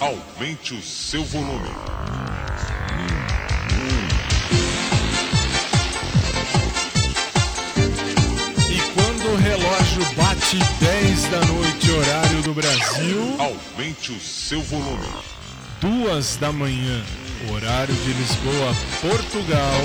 Aumente o seu volume. E quando o relógio bate 10 da noite, horário do Brasil, Aumente o seu volume. duas da manhã, horário de Lisboa, Portugal.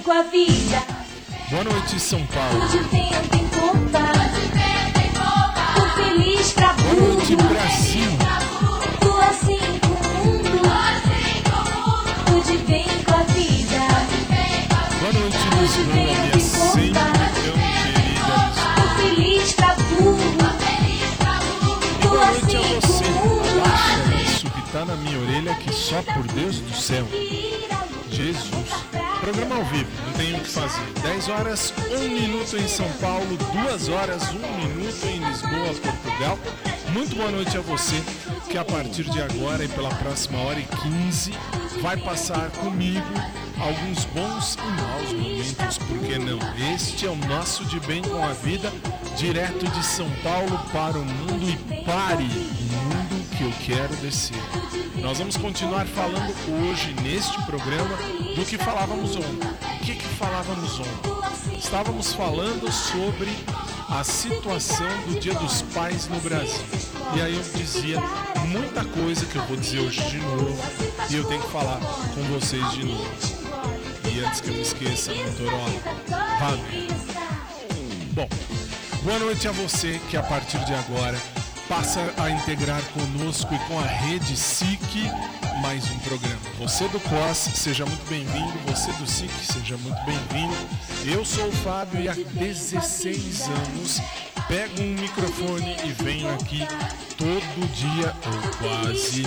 Bem com a vida, Boa noite, São Paulo. tudo bem, eu tenho conta. Tô feliz pra Boa noite, burro, Brasil. tô assim com o mundo. Tudo bem com a vida, Boa noite, Lisboa, minha sempre tão querida. tô feliz pra burro. E Tô boa noite a assim você. com o mundo. Que tá na minha orelha, que só por Deus do céu. Jesus. Programa ao vivo, não tem o que fazer. 10 horas, 1 minuto em São Paulo, 2 horas, 1 minuto em Lisboa, Portugal. Muito boa noite a você que a partir de agora e pela próxima hora e 15 vai passar comigo alguns bons e maus momentos, por que não? Este é o nosso De Bem com a Vida, direto de São Paulo para o mundo e pare o mundo que eu quero descer. Nós vamos continuar falando hoje neste programa do que falávamos ontem. O que, que falávamos ontem? Estávamos falando sobre a situação do Dia dos Pais no Brasil. E aí eu dizia muita coisa que eu vou dizer hoje de novo e eu tenho que falar com vocês de novo. E antes que eu me esqueça, Motorola, merda. Bom, boa noite a você que a partir de agora passa a integrar conosco e com a rede SIC mais um programa. Você do COS, seja muito bem-vindo. Você do SIC, seja muito bem-vindo. Eu sou o Fábio e há 16 anos pego um microfone e venho aqui todo dia ou quase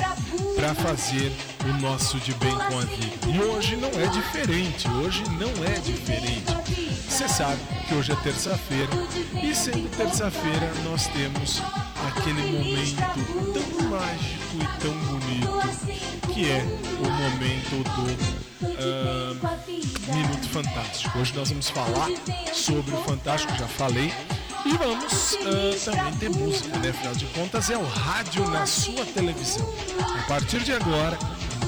para fazer o nosso de bem com a vida. E hoje não é diferente, hoje não é diferente. Você sabe que hoje é terça-feira e sendo terça-feira nós temos aquele momento tão mágico e tão bonito que é o momento do ah, Minuto Fantástico. Hoje nós vamos falar sobre o Fantástico, já falei. E vamos ah, também ter música, né? Afinal de contas, é o rádio na sua televisão. A partir de agora,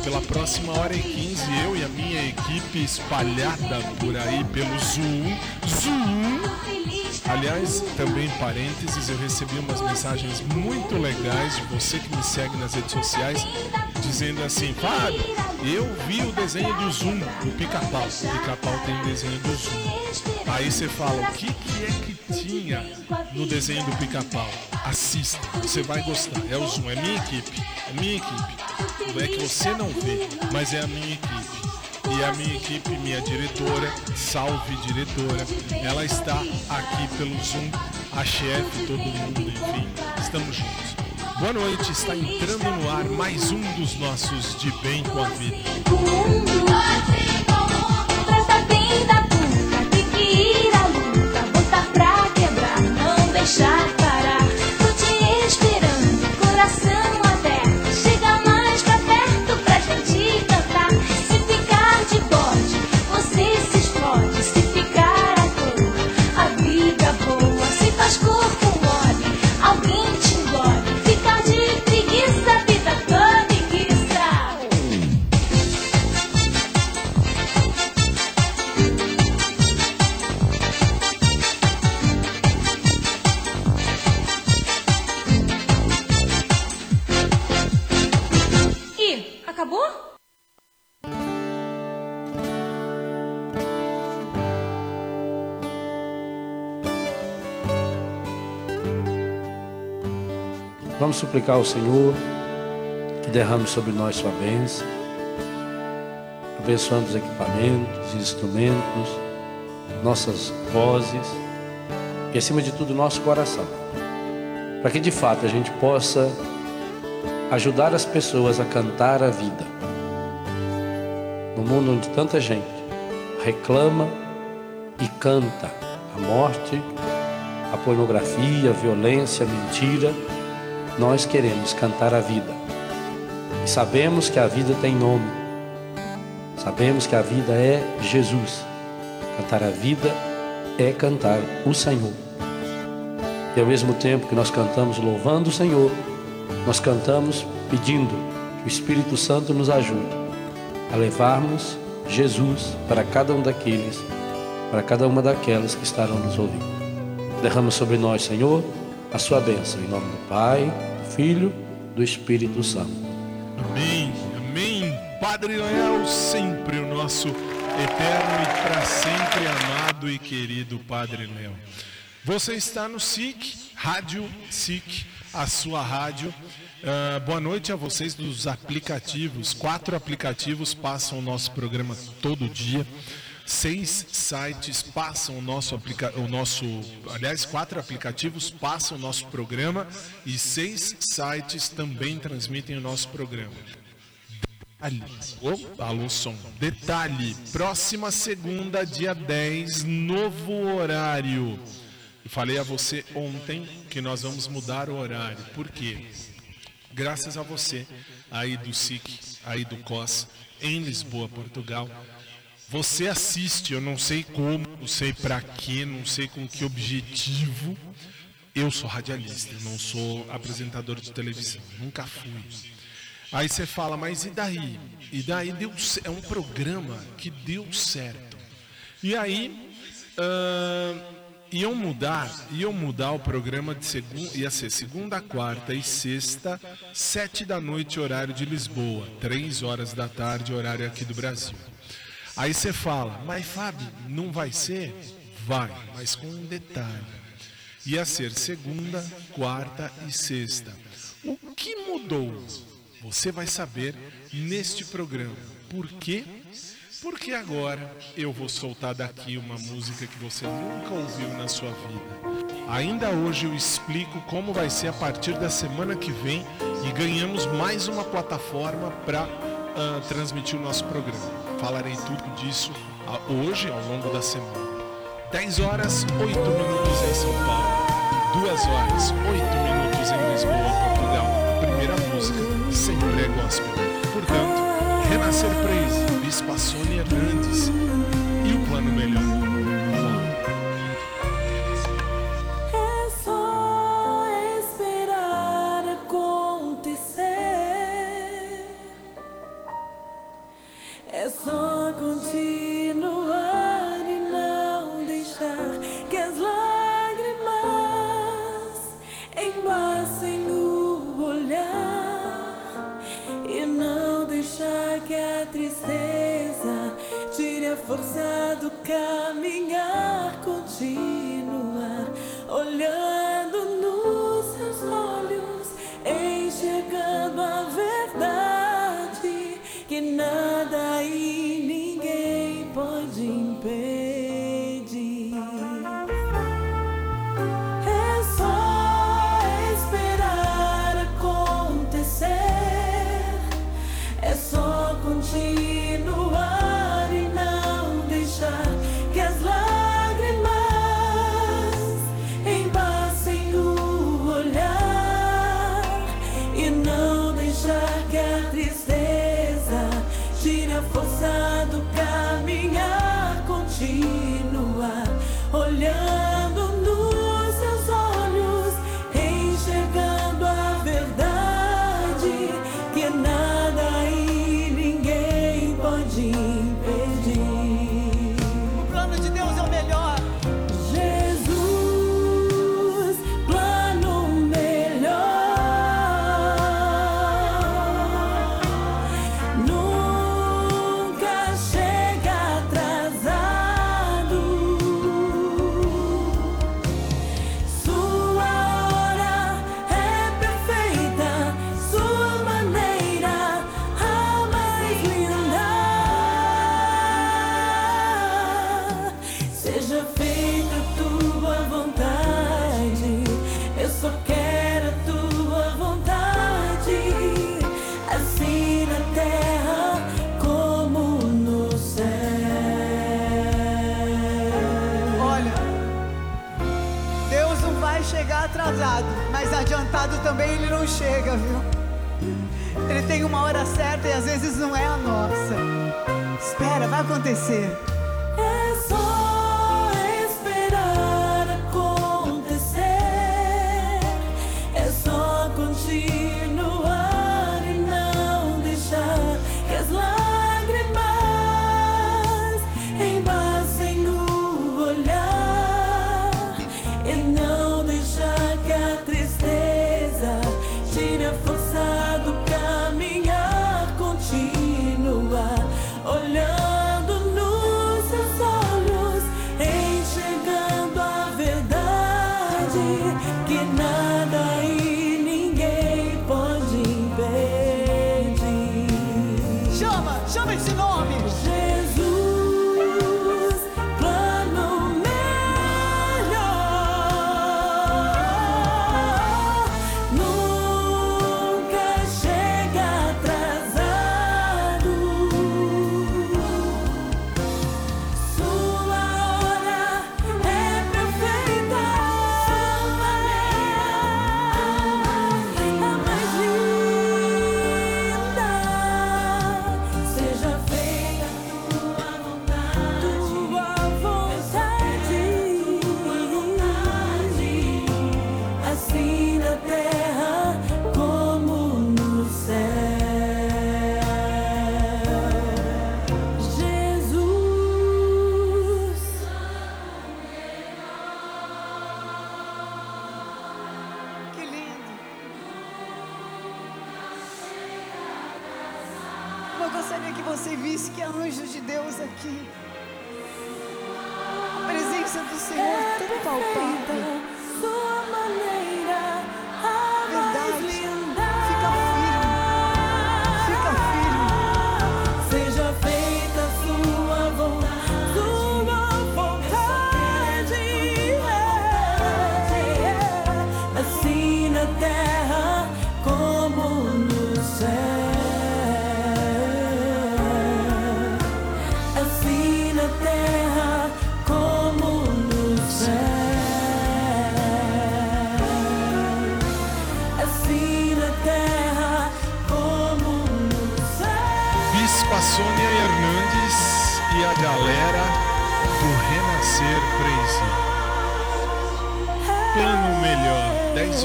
pela próxima hora e 15, eu e a minha equipe espalhada por aí pelo Zoom. Zoom! Aliás, também parênteses, eu recebi umas mensagens muito legais de você que me segue nas redes sociais, dizendo assim, Fábio, eu vi o desenho do Zoom, do pica-pau. O pica-pau tem o desenho do Zoom. Aí você fala, o que, que é que tinha no desenho do pica-pau? Assista, você vai gostar. É o Zoom, é minha equipe. É minha equipe. É que você não vê, mas é a minha equipe. E a minha equipe, minha diretora, salve diretora, ela está aqui pelo Zoom, a chefe, todo mundo, enfim, estamos juntos. Boa noite, está entrando no ar mais um dos nossos De Bem com a Vida. Trata bem da tem que ir à luta, pra quebrar, não deixar acabou? Vamos suplicar ao Senhor que derrame sobre nós sua bênção, abençoando os equipamentos, os instrumentos, nossas vozes e, acima de tudo, nosso coração, para que de fato a gente possa ajudar as pessoas a cantar a vida. No mundo onde tanta gente reclama e canta a morte, a pornografia, a violência, a mentira, nós queremos cantar a vida. E sabemos que a vida tem nome. Sabemos que a vida é Jesus. Cantar a vida é cantar o Senhor. E ao mesmo tempo que nós cantamos louvando o Senhor, nós cantamos pedindo que o Espírito Santo nos ajude a levarmos Jesus para cada um daqueles, para cada uma daquelas que estarão nos ouvindo. Derrama sobre nós, Senhor, a sua bênção, em nome do Pai, do Filho, do Espírito Santo. Amém, amém. Padre Noel, sempre o nosso eterno e para sempre amado e querido Padre Léo. Você está no SIC, Rádio SIC, a sua rádio. Uh, boa noite a vocês dos aplicativos. Quatro aplicativos passam o nosso programa todo dia. Seis sites passam o nosso, o nosso. Aliás, quatro aplicativos passam o nosso programa e seis sites também transmitem o nosso programa. Detalhe. Alô, som. Detalhe: próxima segunda, dia 10, novo horário. Falei a você ontem que nós vamos mudar o horário. Por quê? Graças a você, aí do SIC, aí do COS, em Lisboa, Portugal. Você assiste, eu não sei como, não sei para quê, não sei com que objetivo. Eu sou radialista, não sou apresentador de televisão, nunca fui. Aí você fala, mas e daí? E daí deu, é um programa que deu certo. E aí uh, iam mudar, iam mudar o programa de segunda, ia ser segunda, quarta e sexta, sete da noite horário de Lisboa, três horas da tarde horário aqui do Brasil. Aí você fala, mas Fábio, não vai ser? Vai, mas com um detalhe. Ia ser segunda, quarta e sexta. O que mudou? Você vai saber neste programa. Por quê? Porque agora eu vou soltar daqui uma música que você nunca ouviu na sua vida. Ainda hoje eu explico como vai ser a partir da semana que vem e ganhamos mais uma plataforma para uh, transmitir o nosso programa. Falarei tudo disso hoje, ao longo da semana. 10 horas, 8 minutos em São Paulo. 2 horas, 8 minutos em Lisboa. O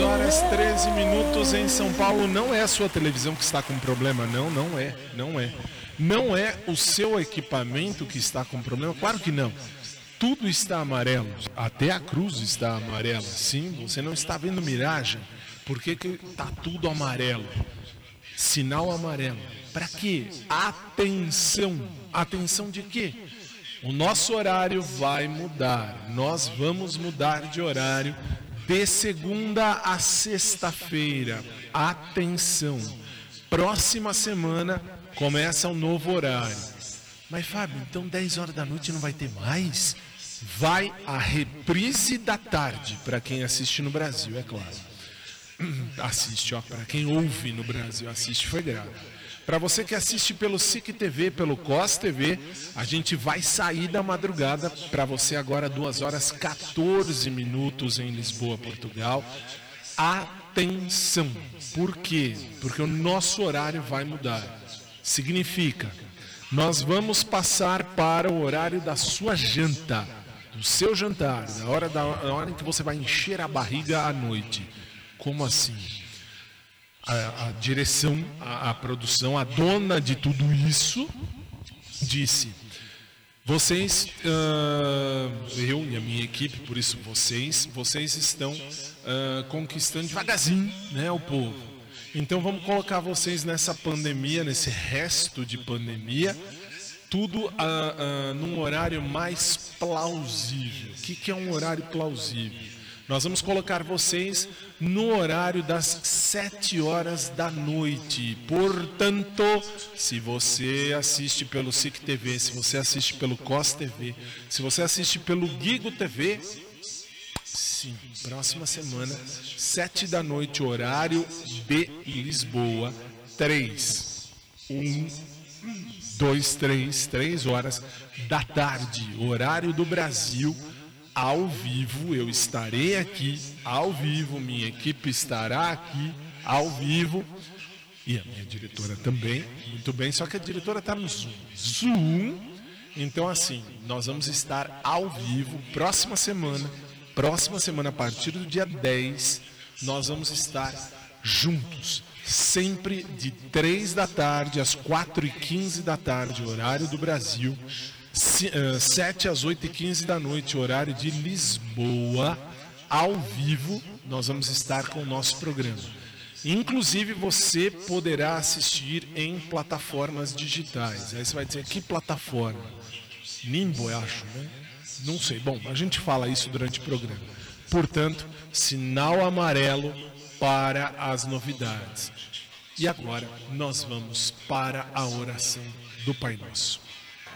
horas 13 minutos em São Paulo. Não é a sua televisão que está com problema, não, não é, não é. Não é o seu equipamento que está com problema, claro que não. Tudo está amarelo, até a cruz está amarela. Sim, você não está vendo miragem. Por que está tudo amarelo? Sinal amarelo. Para quê? Atenção. Atenção de quê? O nosso horário vai mudar. Nós vamos mudar de horário de segunda a sexta-feira. Atenção. Próxima semana começa um novo horário. Mas Fábio, então 10 horas da noite não vai ter mais? Vai a reprise da tarde para quem assiste no Brasil, é claro assiste, ó, para quem ouve no Brasil, assiste foi grave. Para você que assiste pelo SIC TV, pelo COS TV, a gente vai sair da madrugada para você agora 2 horas 14 minutos em Lisboa, Portugal. Atenção. Por quê? Porque o nosso horário vai mudar. Significa, nós vamos passar para o horário da sua janta, do seu jantar, da hora, da, hora em que você vai encher a barriga à noite. Como assim? A, a direção, a, a produção, a dona de tudo isso disse: vocês, ah, eu e a minha equipe, por isso vocês, vocês estão ah, conquistando devagarzinho, né, o povo. Então vamos colocar vocês nessa pandemia, nesse resto de pandemia, tudo ah, num horário mais plausível. O que, que é um horário plausível? Nós vamos colocar vocês no horário das 7 horas da noite. Portanto, se você assiste pelo SIC TV, se você assiste pelo COS TV, se você assiste pelo Gigo TV, sim, próxima semana, 7 da noite, horário de Lisboa, 3, 1, 2, 3, 3 horas da tarde, horário do Brasil ao vivo, eu estarei aqui ao vivo, minha equipe estará aqui ao vivo e a minha diretora também. Muito bem, só que a diretora está no Zoom. Zoom. Então, assim, nós vamos estar ao vivo próxima semana. Próxima semana, a partir do dia 10, nós vamos estar juntos. Sempre de 3 da tarde às 4 e 15 da tarde, horário do Brasil. 7 às 8 e 15 da noite, horário de Lisboa. Ao vivo, nós vamos estar com o nosso programa. Inclusive, você poderá assistir em plataformas digitais. Aí você vai dizer, que plataforma? Nimbo, eu acho, né? Não sei. Bom, a gente fala isso durante o programa. Portanto, sinal amarelo para as novidades. E agora nós vamos para a oração do Pai Nosso.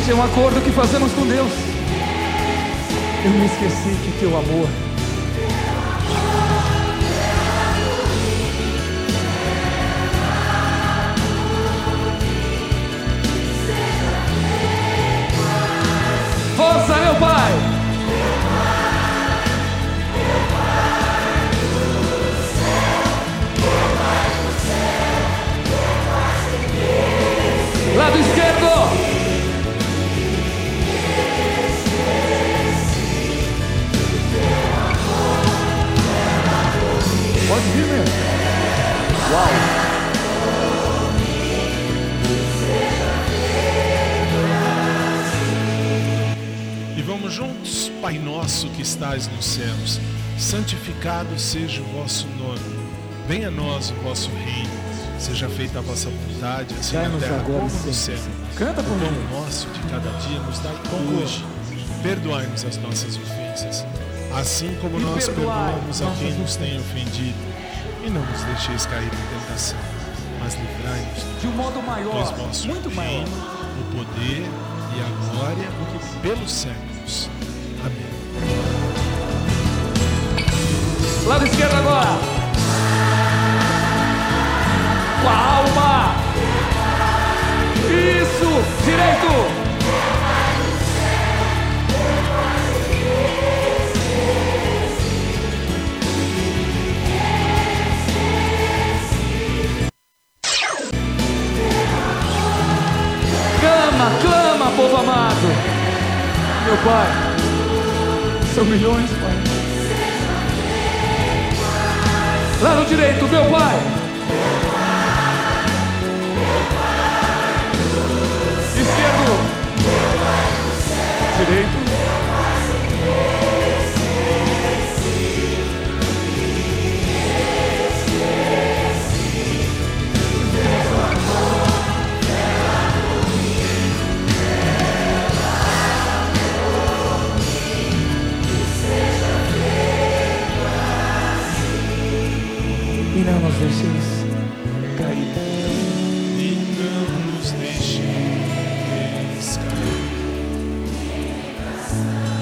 Gente, é um acordo que fazemos com Deus. Eu me esqueci que teu amor Força, meu pai! Lado esquerdo! Mesmo. Uau! E vamos juntos, Pai nosso que estás nos céus, santificado seja o vosso nome. Venha a nós o vosso reino. Seja feita a vossa vontade, assim na terra como no céu. Canta por o pão mim. nosso de cada dia nos dai hoje. Perdoai-nos as nossas ofensas, assim como E nós perdoamos a quem nos tem ofendido. E não nos deixeis cair em tentação, mas livrai-nos De um modo maior, muito maior. reino, o poder e a glória pelos séculos. Amém. Lado esquerdo agora. Com a alma. Isso. Direito. Povo amado. Meu Pai. São milhões, Pai. Lado direito, meu pai. Deixeis cair. E não nos deixeis cair.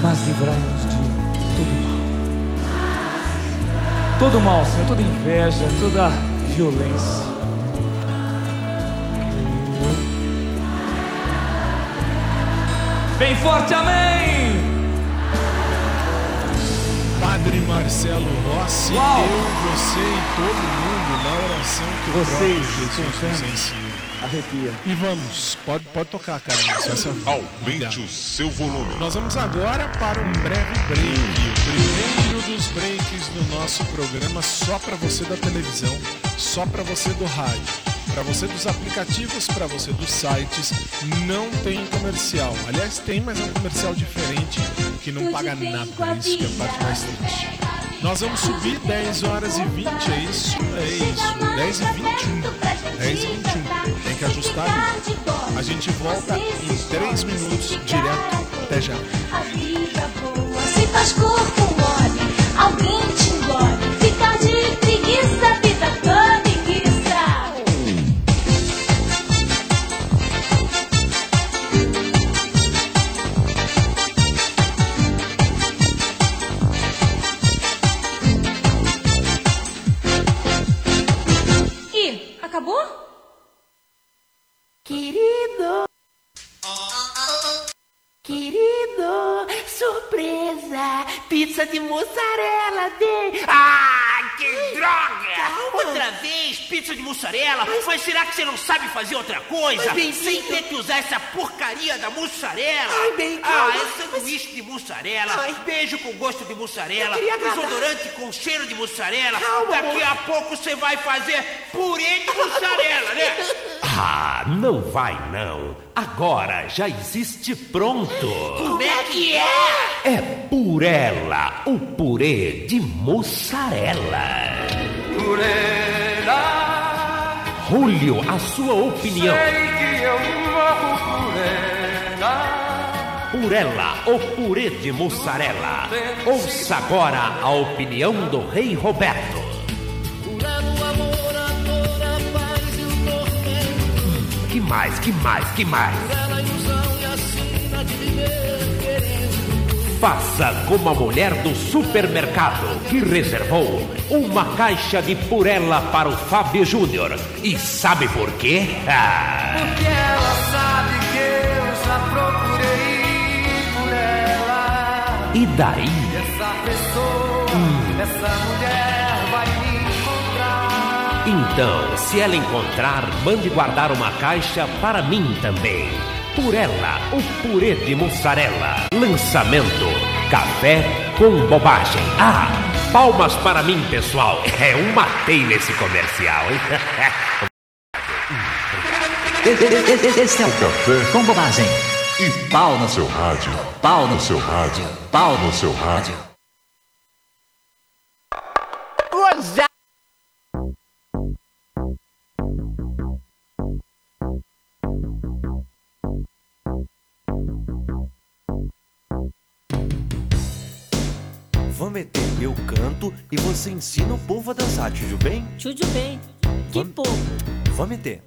mas livrai-nos de todo mal. Todo mal, Senhor, toda inveja, toda violência. Bem forte, amém! Padre Marcelo Rossi, Uau! eu, você e todo mundo na oração que Vocês, Jesus. Arrepia. E vamos, pode, pode tocar. Essa... Aumente o seu volume. Nós vamos agora para um breve break. O primeiro dos breaks do nosso programa só para você da televisão, só para você do rádio. Para você dos aplicativos, para você dos sites, não tem comercial. Aliás, tem, mas é um comercial diferente que não paga nada. Isso que é a parte mais triste. Nós vamos subir 10 horas e 20, é isso? É isso, 10 e 21. 10 e 21. Tem que ajustar ali. A gente volta em 3 minutos, direto. Até já. A vida boa se faz corpo mole, alguém Pizza de mussarela de. Ah, que droga! Outra vez, pizza de mussarela? Mas... será que você não sabe fazer outra coisa? Mas, bem, Sem ter que usar essa porcaria da mussarela? Ai, bem, Ah, calma. é sanduíche de mussarela, Ai. beijo com gosto de mussarela, desodorante com cheiro de mussarela. Calma, Daqui amor. a pouco você vai fazer purê de mussarela, né? Ah, não vai não. Agora já existe pronto. Como é que é? É Purela, o purê de mussarela. Purela. Julio, a sua opinião. Purela, o purê de mussarela. Ouça agora a opinião do Rei Roberto. Mais, que mais, que mais? Faça como a mulher do supermercado que reservou uma caixa de purela para o Fábio Júnior. E sabe por quê? Ah, Porque ela sabe que eu já procurei por ela. e daí? Essa pessoa, essa mulher. Então, se ela encontrar, mande guardar uma caixa para mim também. Purela, o purê de mussarela. Lançamento: café com bobagem. Ah, palmas para mim, pessoal. É um matei nesse comercial, hein? Esse é o Café com bobagem. e pau no seu rádio. Pau no No seu rádio. Pau no seu rádio. Vamos meter, eu canto e você ensina o povo a dançar, tudo bem? Tudo bem. Que povo? Vamos meter.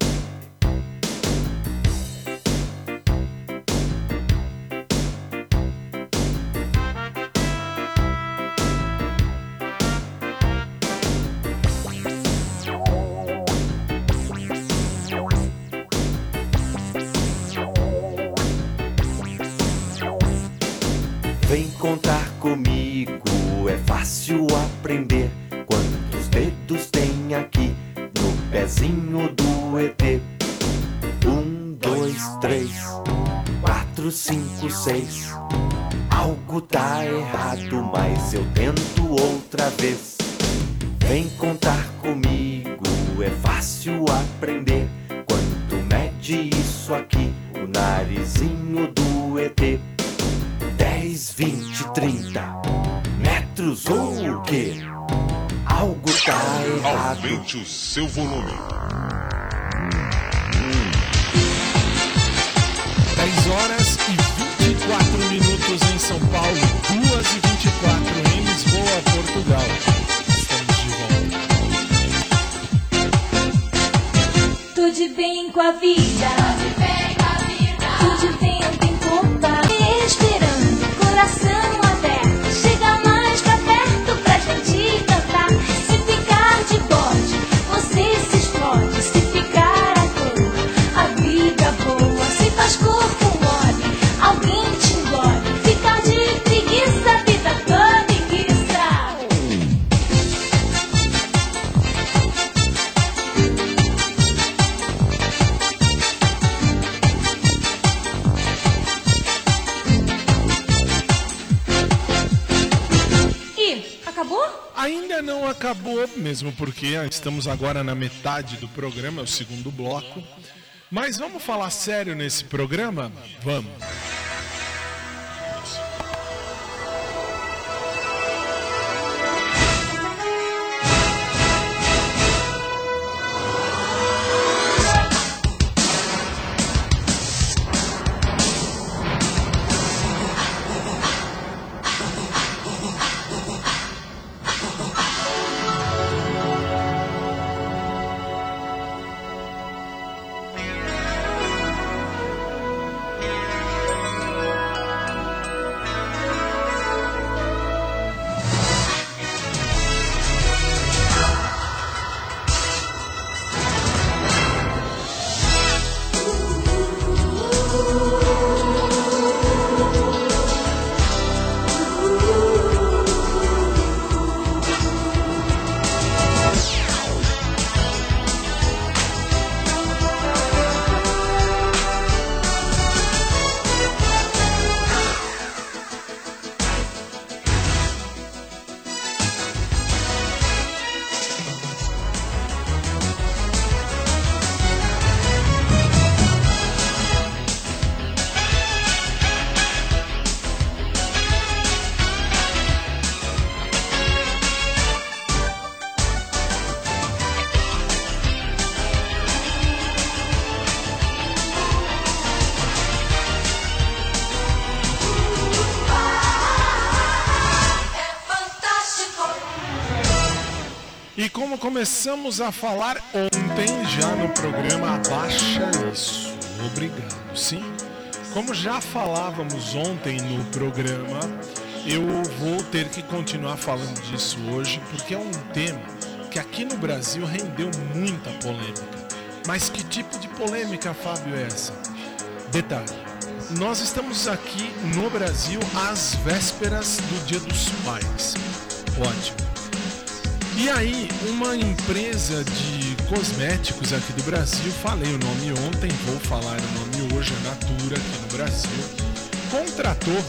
Seis. Algo tá errado, mas eu tento outra vez. Vem contar comigo, é fácil aprender. Quanto mede isso aqui, o narizinho do ET? 10, 20, 30 metros ou o quê? Algo tá errado. Aumente o seu volume. Estamos agora na metade do programa, é o segundo bloco. Mas vamos falar sério nesse programa? Vamos. Começamos a falar ontem já no programa Abaixa Isso. Obrigado. Sim, como já falávamos ontem no programa, eu vou ter que continuar falando disso hoje, porque é um tema que aqui no Brasil rendeu muita polêmica. Mas que tipo de polêmica, Fábio, é essa? Detalhe. Nós estamos aqui no Brasil às vésperas do Dia dos Pais. Ótimo. E aí, uma empresa de cosméticos aqui do Brasil, falei o nome ontem, vou falar o nome hoje, a Natura aqui no Brasil, contratou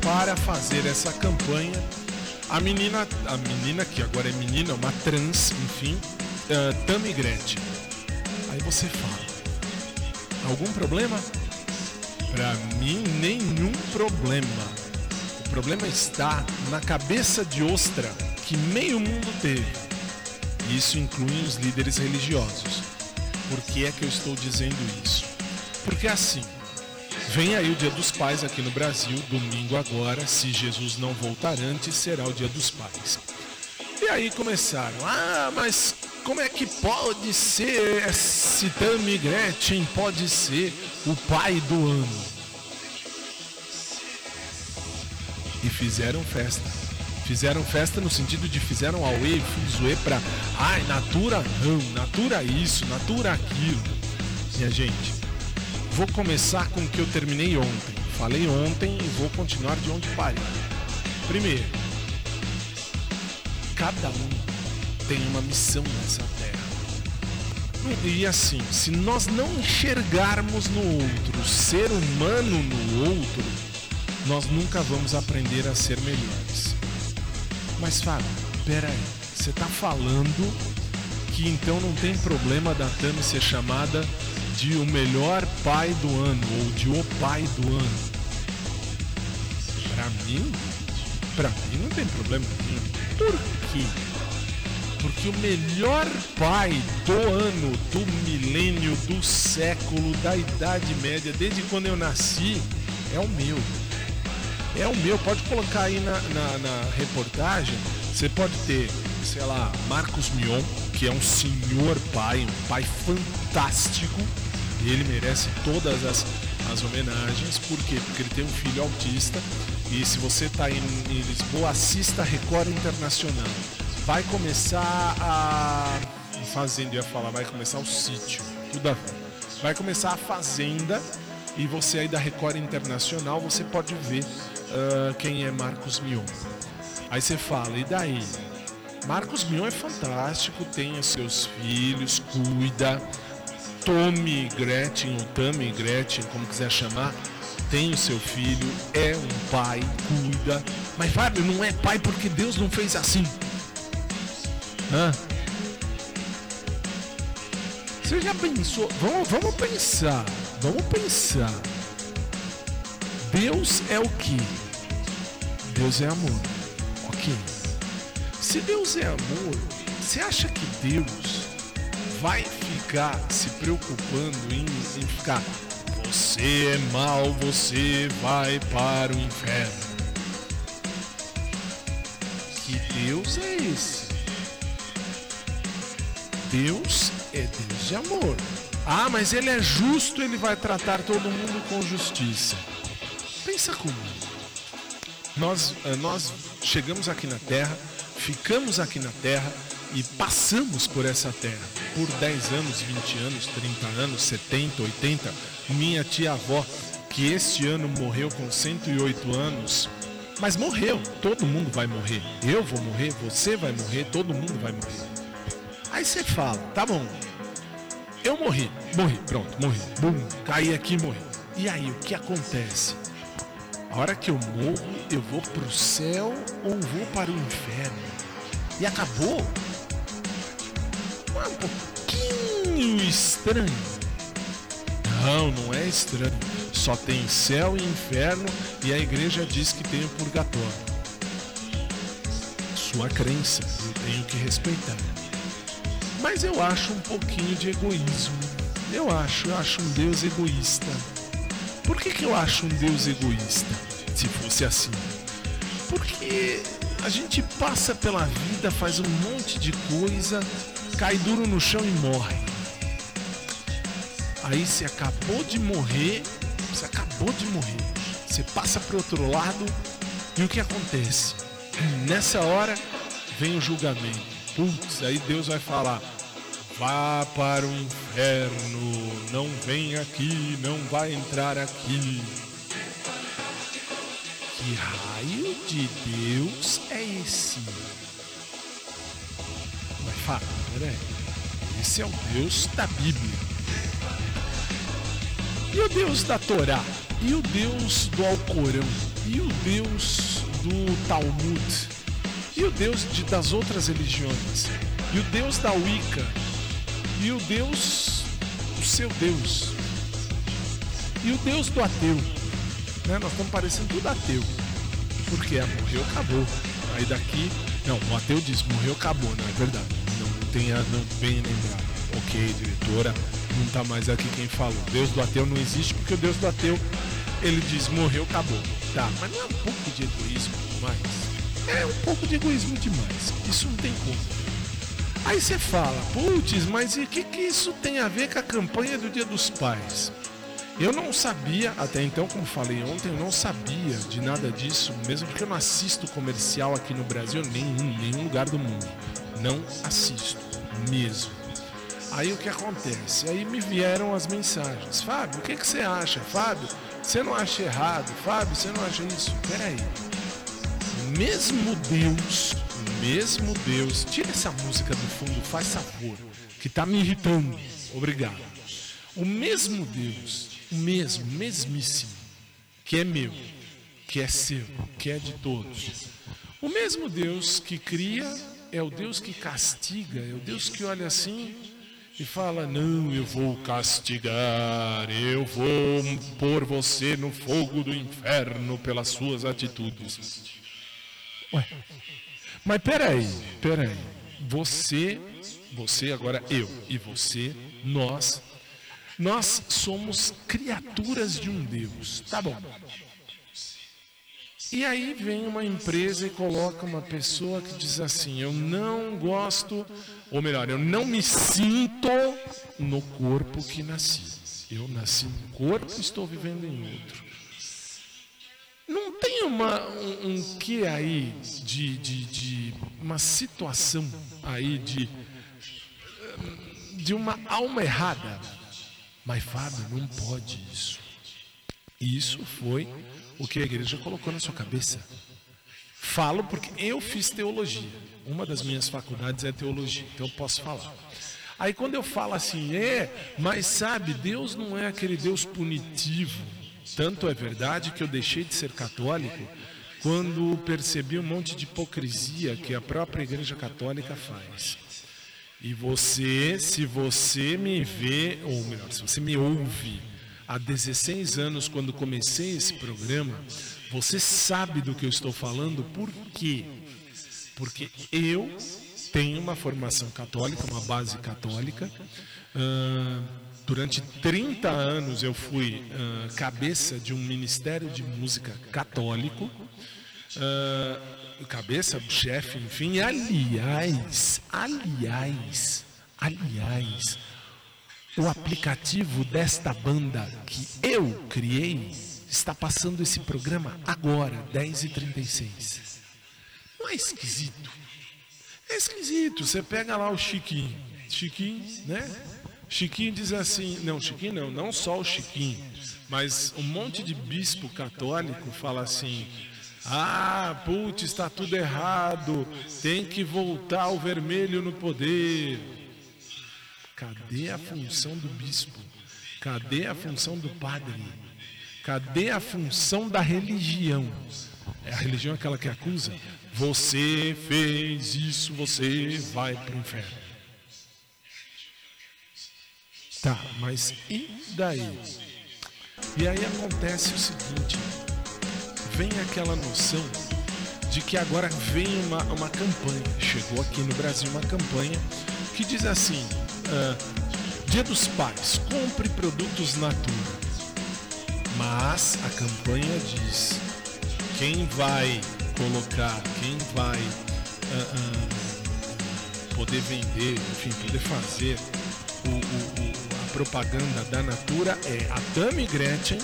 para fazer essa campanha a menina, a menina que agora é menina, uma trans, enfim, uh, Tammy Gretchen. Aí você fala, algum problema? Para mim, nenhum problema. O problema está na cabeça de ostra que meio mundo teve. Isso inclui os líderes religiosos. Por que é que eu estou dizendo isso? Porque assim, vem aí o Dia dos Pais aqui no Brasil, domingo agora, se Jesus não voltar antes, será o Dia dos Pais. E aí começaram, ah, mas como é que pode ser esse Tammy Gretchen pode ser o pai do ano? E fizeram festa. Fizeram festa no sentido de fizeram away, zoe pra. Ai, natura não, natura isso, natura aquilo. Minha gente, vou começar com o que eu terminei ontem. Falei ontem e vou continuar de onde parei. Primeiro, cada um tem uma missão nessa terra. E assim, se nós não enxergarmos no outro, ser humano no outro, nós nunca vamos aprender a ser melhores. Mas Fábio, peraí, você tá falando que então não tem problema da Tami ser chamada de o melhor pai do ano ou de o pai do ano? Pra mim, pra mim não tem problema nenhum. Por quê? Porque o melhor pai do ano, do milênio, do século, da Idade Média, desde quando eu nasci, é o meu é o meu. Pode colocar aí na, na, na, reportagem. Você pode ter, sei lá, Marcos Mion, que é um senhor pai, um pai fantástico. Ele merece todas as, as homenagens. Por quê? Porque ele tem um filho autista. E se você está em, em Lisboa, assista Record Internacional. Vai começar a. Fazenda, eu ia falar, vai começar o sítio. Tudo a ver. Vai começar a Fazenda e você aí da Record Internacional, você pode ver uh, quem é Marcos Mion. Aí você fala, e daí? Marcos Mion é fantástico, tem os seus filhos, cuida. Tommy Gretchen, ou Tammy Gretchen, como quiser chamar, tem o seu filho, é um pai, cuida. Mas Fábio, não é pai porque Deus não fez assim. Hã? Você já pensou? Vamos, vamos pensar. Vamos pensar. Deus é o que? Deus é amor. Ok. Se Deus é amor, você acha que Deus vai ficar se preocupando em, em ficar você é mal, você vai para o inferno? Que Deus é esse? Deus é Deus de amor. Ah, mas ele é justo, ele vai tratar todo mundo com justiça. Pensa comigo. Nós, eh, nós chegamos aqui na Terra, ficamos aqui na Terra e passamos por essa Terra por 10 anos, 20 anos, 30 anos, 70, 80. Minha tia-avó, que este ano morreu com 108 anos, mas morreu, todo mundo vai morrer. Eu vou morrer, você vai morrer, todo mundo vai morrer. Aí você fala, tá bom, eu morri, morri, pronto, morri, bum, caí aqui e morri. E aí, o que acontece? A hora que eu morro, eu vou pro céu ou vou para o inferno? E acabou? Um pouquinho estranho. Não, não é estranho. Só tem céu e inferno e a igreja diz que tem o purgatório. Sua crença, eu tenho que respeitar. Mas eu acho um pouquinho de egoísmo. Eu acho, eu acho um Deus egoísta. Por que, que eu acho um Deus egoísta? Se fosse assim. Porque a gente passa pela vida, faz um monte de coisa, cai duro no chão e morre. Aí você acabou de morrer, você acabou de morrer. Você passa para outro lado e o que acontece? Nessa hora vem o julgamento. Putz, aí Deus vai falar: vá para o inferno, não vem aqui, não vai entrar aqui. Que raio de Deus é esse? Vai falar, peraí. Esse é o Deus da Bíblia. E o Deus da Torá? E o Deus do Alcorão? E o Deus do Talmud? E o Deus de, das outras religiões? E o Deus da Wicca? E o Deus, o seu Deus? E o Deus do ateu? Né? Nós estamos parecendo tudo ateu. Porque é, morreu, acabou. Aí daqui. Não, o ateu diz, morreu, acabou, não é verdade. Não tenha não, bem lembrado. Ok, diretora, não tá mais aqui quem falou. Deus do ateu não existe porque o Deus do ateu, ele diz, morreu, acabou. Tá, mas não é um pouco de egoísmo demais? É um pouco de egoísmo demais. Isso não tem como. Aí você fala, putz, mas e o que, que isso tem a ver com a campanha do Dia dos Pais? Eu não sabia, até então, como falei ontem, eu não sabia de nada disso, mesmo porque eu não assisto comercial aqui no Brasil, nenhum, nenhum lugar do mundo. Não assisto, mesmo. Aí o que acontece? Aí me vieram as mensagens. Fábio, o que, que você acha? Fábio, você não acha errado? Fábio, você não acha isso? Peraí. Mesmo Deus, mesmo Deus, tira essa música do fundo, faz favor, que tá me irritando. Obrigado. O mesmo Deus, o mesmo, mesmíssimo, que é meu, que é seu, que é de todos. O mesmo Deus que cria é o Deus que castiga, é o Deus que olha assim e fala: Não, eu vou castigar, eu vou pôr você no fogo do inferno pelas suas atitudes. Ué, mas peraí, peraí. Você, você agora eu e você, nós, nós somos criaturas de um Deus, tá bom? E aí vem uma empresa e coloca uma pessoa que diz assim: Eu não gosto, ou melhor, eu não me sinto no corpo que nasci. Eu nasci num corpo e estou vivendo em outro. Não tem uma, um, um que aí de, de, de uma situação aí de, de uma alma errada. Mas Fábio, não pode isso. Isso foi o que a igreja colocou na sua cabeça. Falo porque eu fiz teologia. Uma das minhas faculdades é teologia, então eu posso falar. Aí quando eu falo assim, é, mas sabe, Deus não é aquele Deus punitivo. Tanto é verdade que eu deixei de ser católico quando percebi um monte de hipocrisia que a própria Igreja Católica faz. E você, se você me vê, ou melhor, se você me ouve há 16 anos, quando comecei esse programa, você sabe do que eu estou falando, por quê? Porque eu tenho uma formação católica, uma base católica. Uh, durante 30 anos eu fui uh, cabeça de um ministério de música católico. Uh, cabeça, chefe, enfim. Aliás, aliás, aliás, o aplicativo desta banda que eu criei está passando esse programa agora, 10h36. Não é esquisito? É esquisito. Você pega lá o Chiquinho. Chiquinho, né? Chiquinho diz assim, não, Chiquinho não, não só o Chiquinho, mas um monte de bispo católico fala assim: ah, putz, está tudo errado, tem que voltar o vermelho no poder. Cadê a função do bispo? Cadê a função do padre? Cadê a função da religião? É a religião aquela que acusa? Você fez isso, você vai para o inferno. Tá, mas e daí? E aí acontece o seguinte: vem aquela noção de que agora vem uma, uma campanha, chegou aqui no Brasil uma campanha que diz assim: uh, Dia dos Pais, compre produtos Natura. Mas a campanha diz: quem vai colocar, quem vai uh, uh, poder vender, enfim, poder fazer o, o, o, propaganda da Natura é a Tami Gretchen,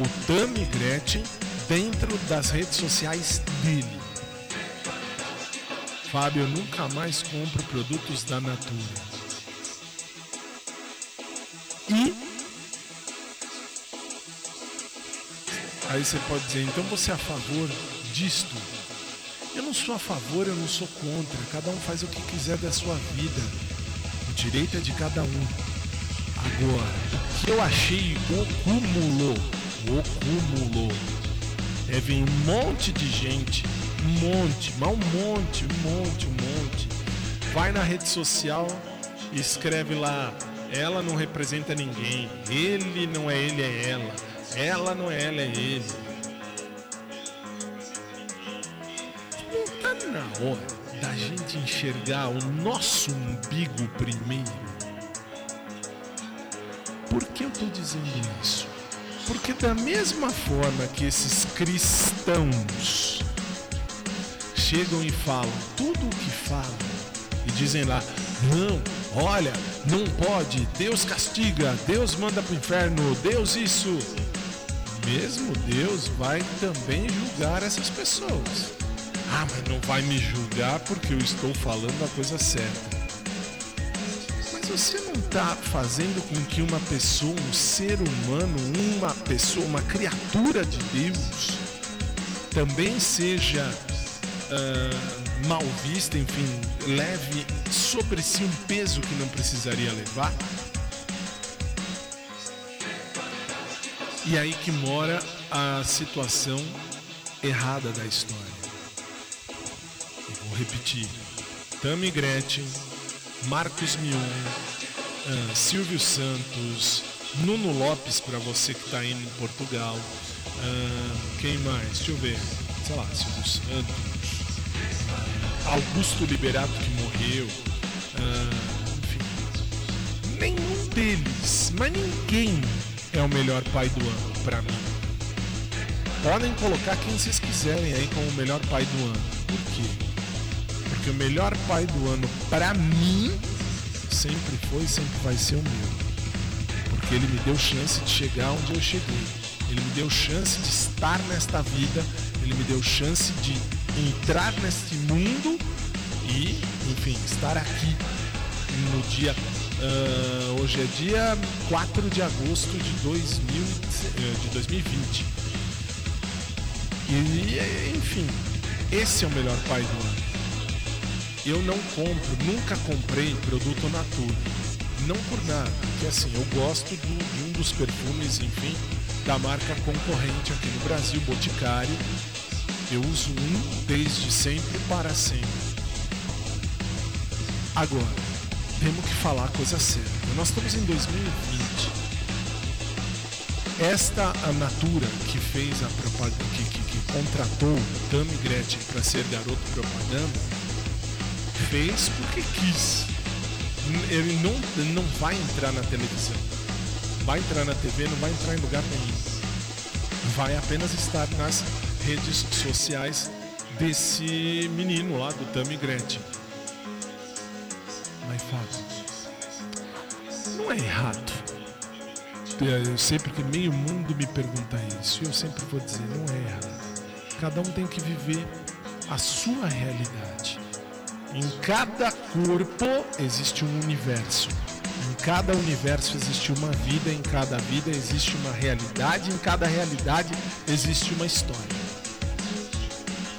o Tami Gretchen dentro das redes sociais dele. Fábio, eu nunca mais compro produtos da Natura. E Aí você pode dizer, então você é a favor disto. Eu não sou a favor, eu não sou contra. Cada um faz o que quiser da sua vida. O direito é de cada um. Agora, que eu achei o cúmulo, o cúmulo, é vir um monte de gente, um monte, mas um monte, um monte, um monte. Vai na rede social e escreve lá, ela não representa ninguém, ele não é ele, é ela, ela não é ela, é ele. na hora da gente enxergar o nosso umbigo primeiro. Por que eu estou dizendo isso? Porque da mesma forma que esses cristãos chegam e falam tudo o que falam e dizem lá, não, olha, não pode, Deus castiga, Deus manda para o inferno, Deus isso. Mesmo Deus vai também julgar essas pessoas. Ah, mas não vai me julgar porque eu estou falando a coisa certa. Você não está fazendo com que uma pessoa, um ser humano, uma pessoa, uma criatura de Deus, também seja uh, mal vista, enfim, leve sobre si um peso que não precisaria levar? E aí que mora a situação errada da história repetir: Tami Gretchen, Marcos Mion, uh, Silvio Santos, Nuno Lopes, para você que está indo em Portugal. Uh, quem mais? Deixa eu ver. Sei lá, Silvio Santos. Uh, Augusto Liberato que morreu. enfim. Nenhum deles, mas ninguém é o melhor pai do ano para mim. Podem colocar quem vocês quiserem aí como o melhor pai do ano. Por quê? Porque o melhor pai do ano para mim sempre foi e sempre vai ser o meu. Porque ele me deu chance de chegar onde eu cheguei. Ele me deu chance de estar nesta vida, ele me deu chance de entrar neste mundo e, enfim, estar aqui no dia. Uh, hoje é dia 4 de agosto de, 2000, eh, de 2020. E, enfim, esse é o melhor pai do ano. Eu não compro, nunca comprei produto Natura. Não por nada, porque assim, eu gosto do- de um dos perfumes, enfim, da marca concorrente aqui no Brasil, Boticário. Eu uso um desde sempre para sempre. Agora, temos que falar a coisa certa. Nós estamos em 2020. Esta a Natura que fez a propaganda, que, que, que contratou o Tammy Gretchen para ser garoto propaganda, fez porque quis. Ele não, não vai entrar na televisão. Vai entrar na TV, não vai entrar em lugar nenhum. Vai apenas estar nas redes sociais desse menino lá do Tammy Gretchen. Mas Fábio, não é errado. Eu sei porque meio mundo me pergunta isso. Eu sempre vou dizer, não é errado. Cada um tem que viver a sua realidade. Em cada corpo existe um universo. Em cada universo existe uma vida, em cada vida existe uma realidade, em cada realidade existe uma história.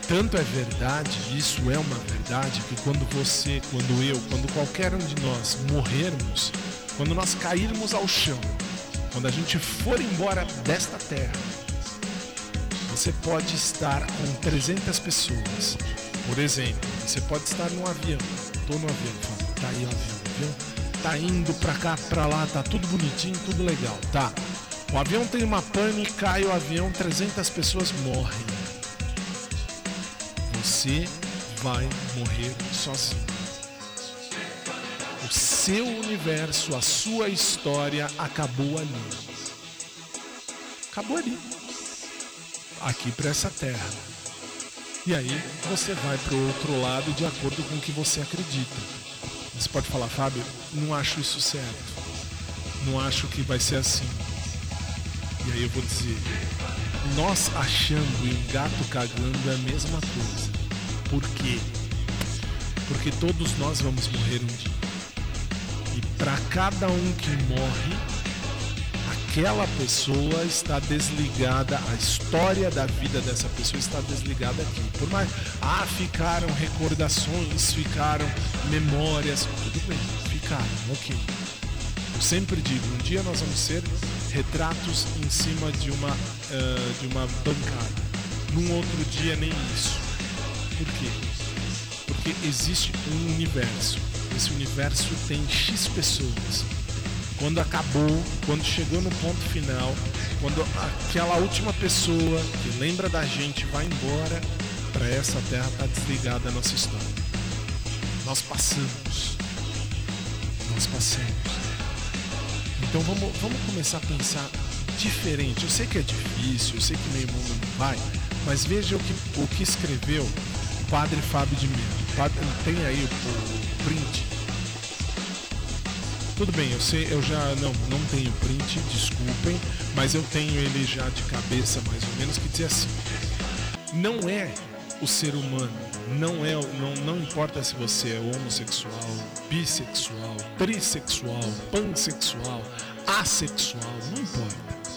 Tanto é verdade, isso é uma verdade, que quando você, quando eu, quando qualquer um de nós morrermos, quando nós cairmos ao chão, quando a gente for embora desta terra, você pode estar com 300 pessoas. Por exemplo, você pode estar num avião. Tô no avião, fala, tá aí o avião, avião tá indo pra cá, pra lá, tá tudo bonitinho, tudo legal, tá? O avião tem uma pane, cai o avião, 300 pessoas morrem. Você vai morrer sozinho. O seu universo, a sua história acabou ali. Acabou ali. Aqui para essa terra. E aí você vai para o outro lado de acordo com o que você acredita. Você pode falar, Fábio, não acho isso certo. Não acho que vai ser assim. E aí eu vou dizer, nós achando e o gato cagando é a mesma coisa. Por quê? Porque todos nós vamos morrer um dia. E para cada um que morre, aquela pessoa está desligada, a história da vida dessa pessoa está desligada aqui. Por mais. Ah, ficaram recordações, ficaram memórias. Tudo bem, ficaram, ok. Eu sempre digo, um dia nós vamos ser retratos em cima de uma, ah, de uma bancada. Num outro dia nem isso. Por quê? Porque existe um universo. Esse universo tem X pessoas. Quando acabou, quando chegou no ponto final, quando aquela última pessoa que lembra da gente vai embora, para essa terra está desligada a nossa história. Nós passamos. Nós passamos. Então vamos, vamos começar a pensar diferente. Eu sei que é difícil, eu sei que meio mundo não vai, mas veja o que, o que escreveu o Padre Fábio de Mello. Tem aí o, o print. Tudo bem, eu sei, eu já não, não tenho print, desculpem, mas eu tenho ele já de cabeça mais ou menos que diz assim: não é o ser humano, não é, não, não importa se você é homossexual, bissexual, trissexual, pansexual, assexual, não importa.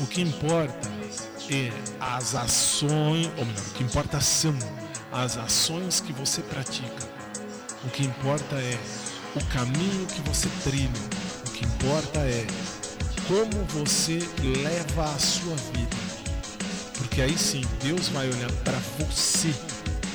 O que importa é as ações, ou melhor, o que importa são as ações que você pratica. O que importa é o caminho que você trilha. O que importa é como você leva a sua vida. Porque aí sim, Deus vai olhar para você,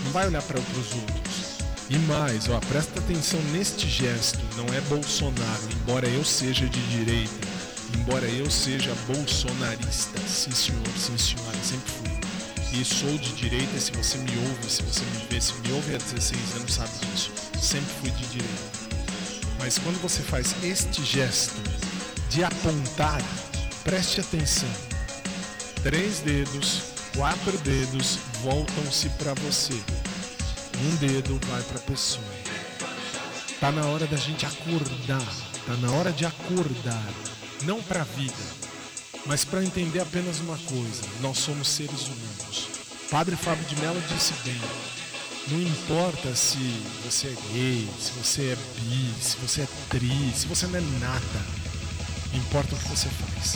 não vai olhar para outros outros. E mais, ó, presta atenção neste gesto, não é Bolsonaro, embora eu seja de direita, embora eu seja bolsonarista, sim senhor, sim senhora, sempre fui. E sou de direita, se você me ouve, se você me vê, se me ouve há 16 anos, sabe disso. Sempre fui de direita. Mas quando você faz este gesto de apontar, preste atenção. Três dedos, quatro dedos voltam-se para você. Um dedo vai para a pessoa. Tá na hora da gente acordar. Tá na hora de acordar. Não para a vida, mas para entender apenas uma coisa: nós somos seres humanos. Padre Fábio de Mello disse bem: não importa se você é gay, se você é bi, se você é tri, se você não é nada. Importa o que você faz.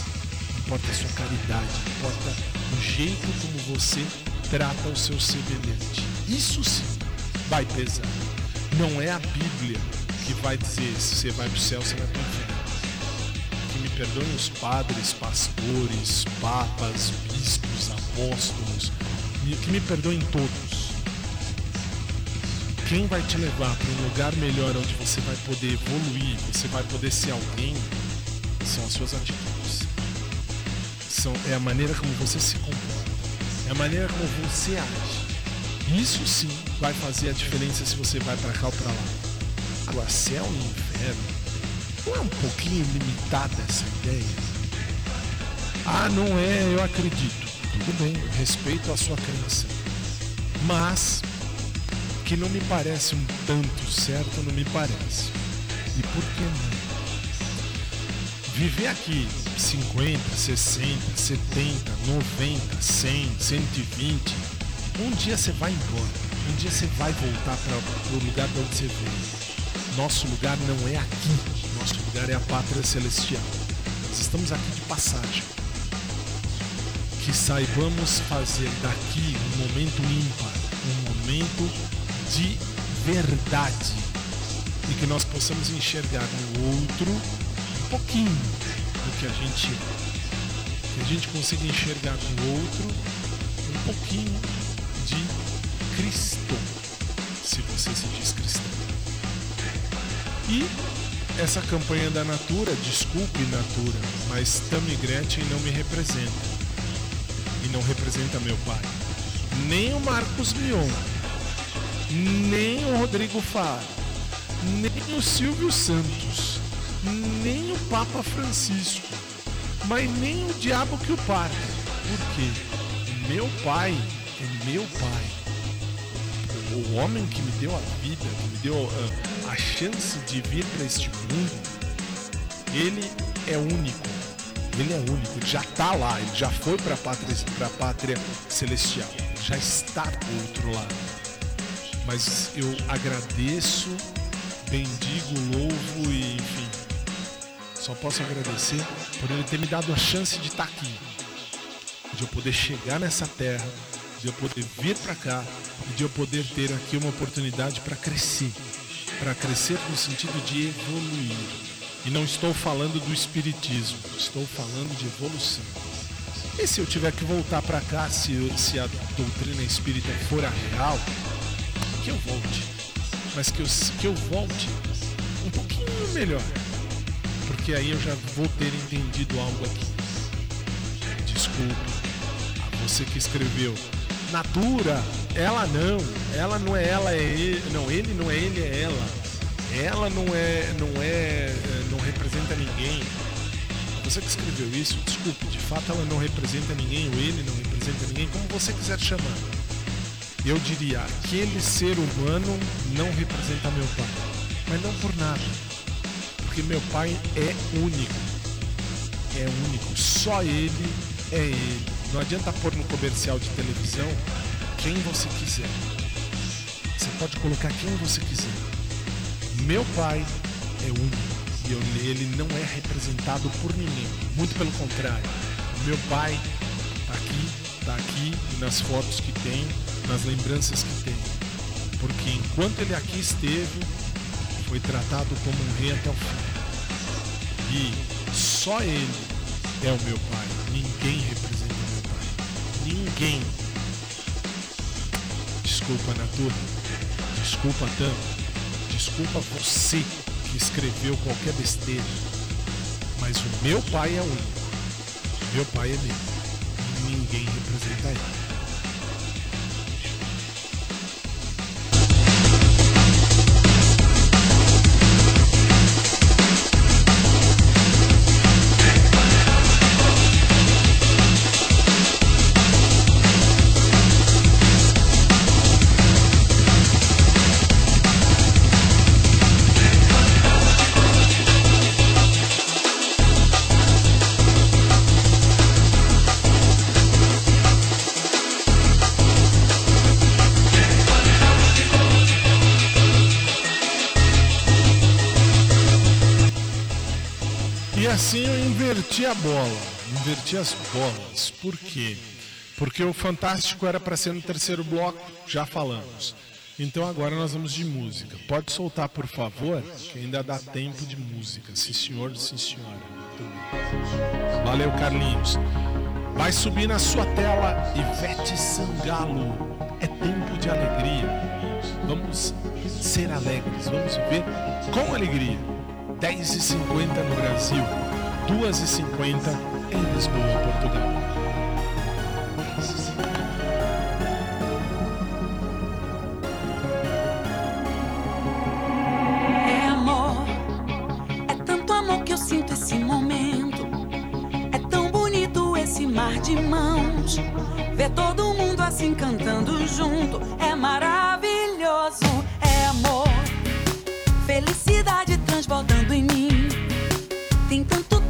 Importa a sua caridade. Importa o jeito como você trata o seu semelhante. Isso sim. vai pesar. Não é a Bíblia que vai dizer se você vai pro céu, se vai pro inferno. Que me perdoem os padres, pastores, papas, bispos, apóstolos, que me perdoem todos. Quem vai te levar para um lugar melhor onde você vai poder evoluir, você vai poder ser alguém, são as suas atitudes. São, é a maneira como você se comporta. É a maneira como você age. Isso sim vai fazer a diferença se você vai para cá ou para lá. Agora, céu e inferno, não é um pouquinho limitada essa ideia? Ah, não é, eu acredito. Tudo bem, respeito a sua crença. Mas que não me parece um tanto certo, não me parece. E por que não? Viver aqui 50, 60, 70, 90, 100, 120, um dia você vai embora. Um dia você vai voltar para o lugar de onde você veio. Nosso lugar não é aqui. Nosso lugar é a pátria celestial. Nós estamos aqui de passagem. Que saibamos fazer daqui um momento ímpar, um momento de verdade. E que nós possamos enxergar no outro um pouquinho do que a gente. Que a gente consiga enxergar no outro um pouquinho de Cristo, se você se diz cristão. E essa campanha da Natura, desculpe Natura, mas Tammy Gretchen não me representa. E não representa meu pai. Nem o Marcos Mion, nem o Rodrigo Faro, nem o Silvio Santos, nem o Papa Francisco, mas nem o diabo que o parta. Por quê? Meu pai é meu pai. O homem que me deu a vida, que me deu ah, a chance de vir para este mundo, ele é único. Ele é único, ele já está lá, ele já foi para a pátria, pra pátria celestial, ele já está do outro lado. Mas eu agradeço, bendigo, louvo e enfim, só posso agradecer por ele ter me dado a chance de estar aqui, de eu poder chegar nessa terra, de eu poder vir para cá e de eu poder ter aqui uma oportunidade para crescer, para crescer no sentido de evoluir. E não estou falando do espiritismo, estou falando de evolução. E se eu tiver que voltar para cá, se, se a doutrina espírita for a real, que eu volte. Mas que eu, que eu volte um pouquinho melhor. Porque aí eu já vou ter entendido algo aqui. Desculpa a você que escreveu. Natura, ela não, ela não é ela, é ele. Não, ele não é ele, é ela. Ela não é, não é, eh, não representa ninguém. Você que escreveu isso, desculpe, de fato ela não representa ninguém, ou ele não representa ninguém, como você quiser chamar. Eu diria, aquele ser humano não representa meu pai. Mas não por nada. Porque meu pai é único. É único. Só ele é ele. Não adianta pôr no comercial de televisão quem você quiser. Você pode colocar quem você quiser. Meu pai é único. E eu- ele não é representado por ninguém. Muito pelo contrário. Meu pai tá aqui, tá aqui e nas fotos que tem, nas lembranças que tem. Porque enquanto ele aqui esteve, foi tratado como um rei até o fim. E só ele é o meu pai. Ninguém representa meu pai. Ninguém. Desculpa, Natura. Desculpa, Tam. Desculpa você que escreveu qualquer besteira. Mas o meu pai é único. Meu pai é meu. Ninguém representa ele. Inverti a bola, inverti as bolas. Por quê? Porque o Fantástico era para ser no terceiro bloco, já falamos. Então agora nós vamos de música. Pode soltar, por favor, que ainda dá tempo de música. Sim, senhor, sim, senhora. Valeu, Carlinhos. Vai subir na sua tela Ivete Sangalo. É tempo de alegria. Vamos ser alegres, vamos viver com alegria. 10h50 no Brasil, 2h50 em Lisboa, Portugal. É amor, é tanto amor que eu sinto esse momento. É tão bonito esse mar de mãos. Ver todo mundo assim cantando junto é maravilhoso. É amor, felicidade transbordando em mim. Tem tanto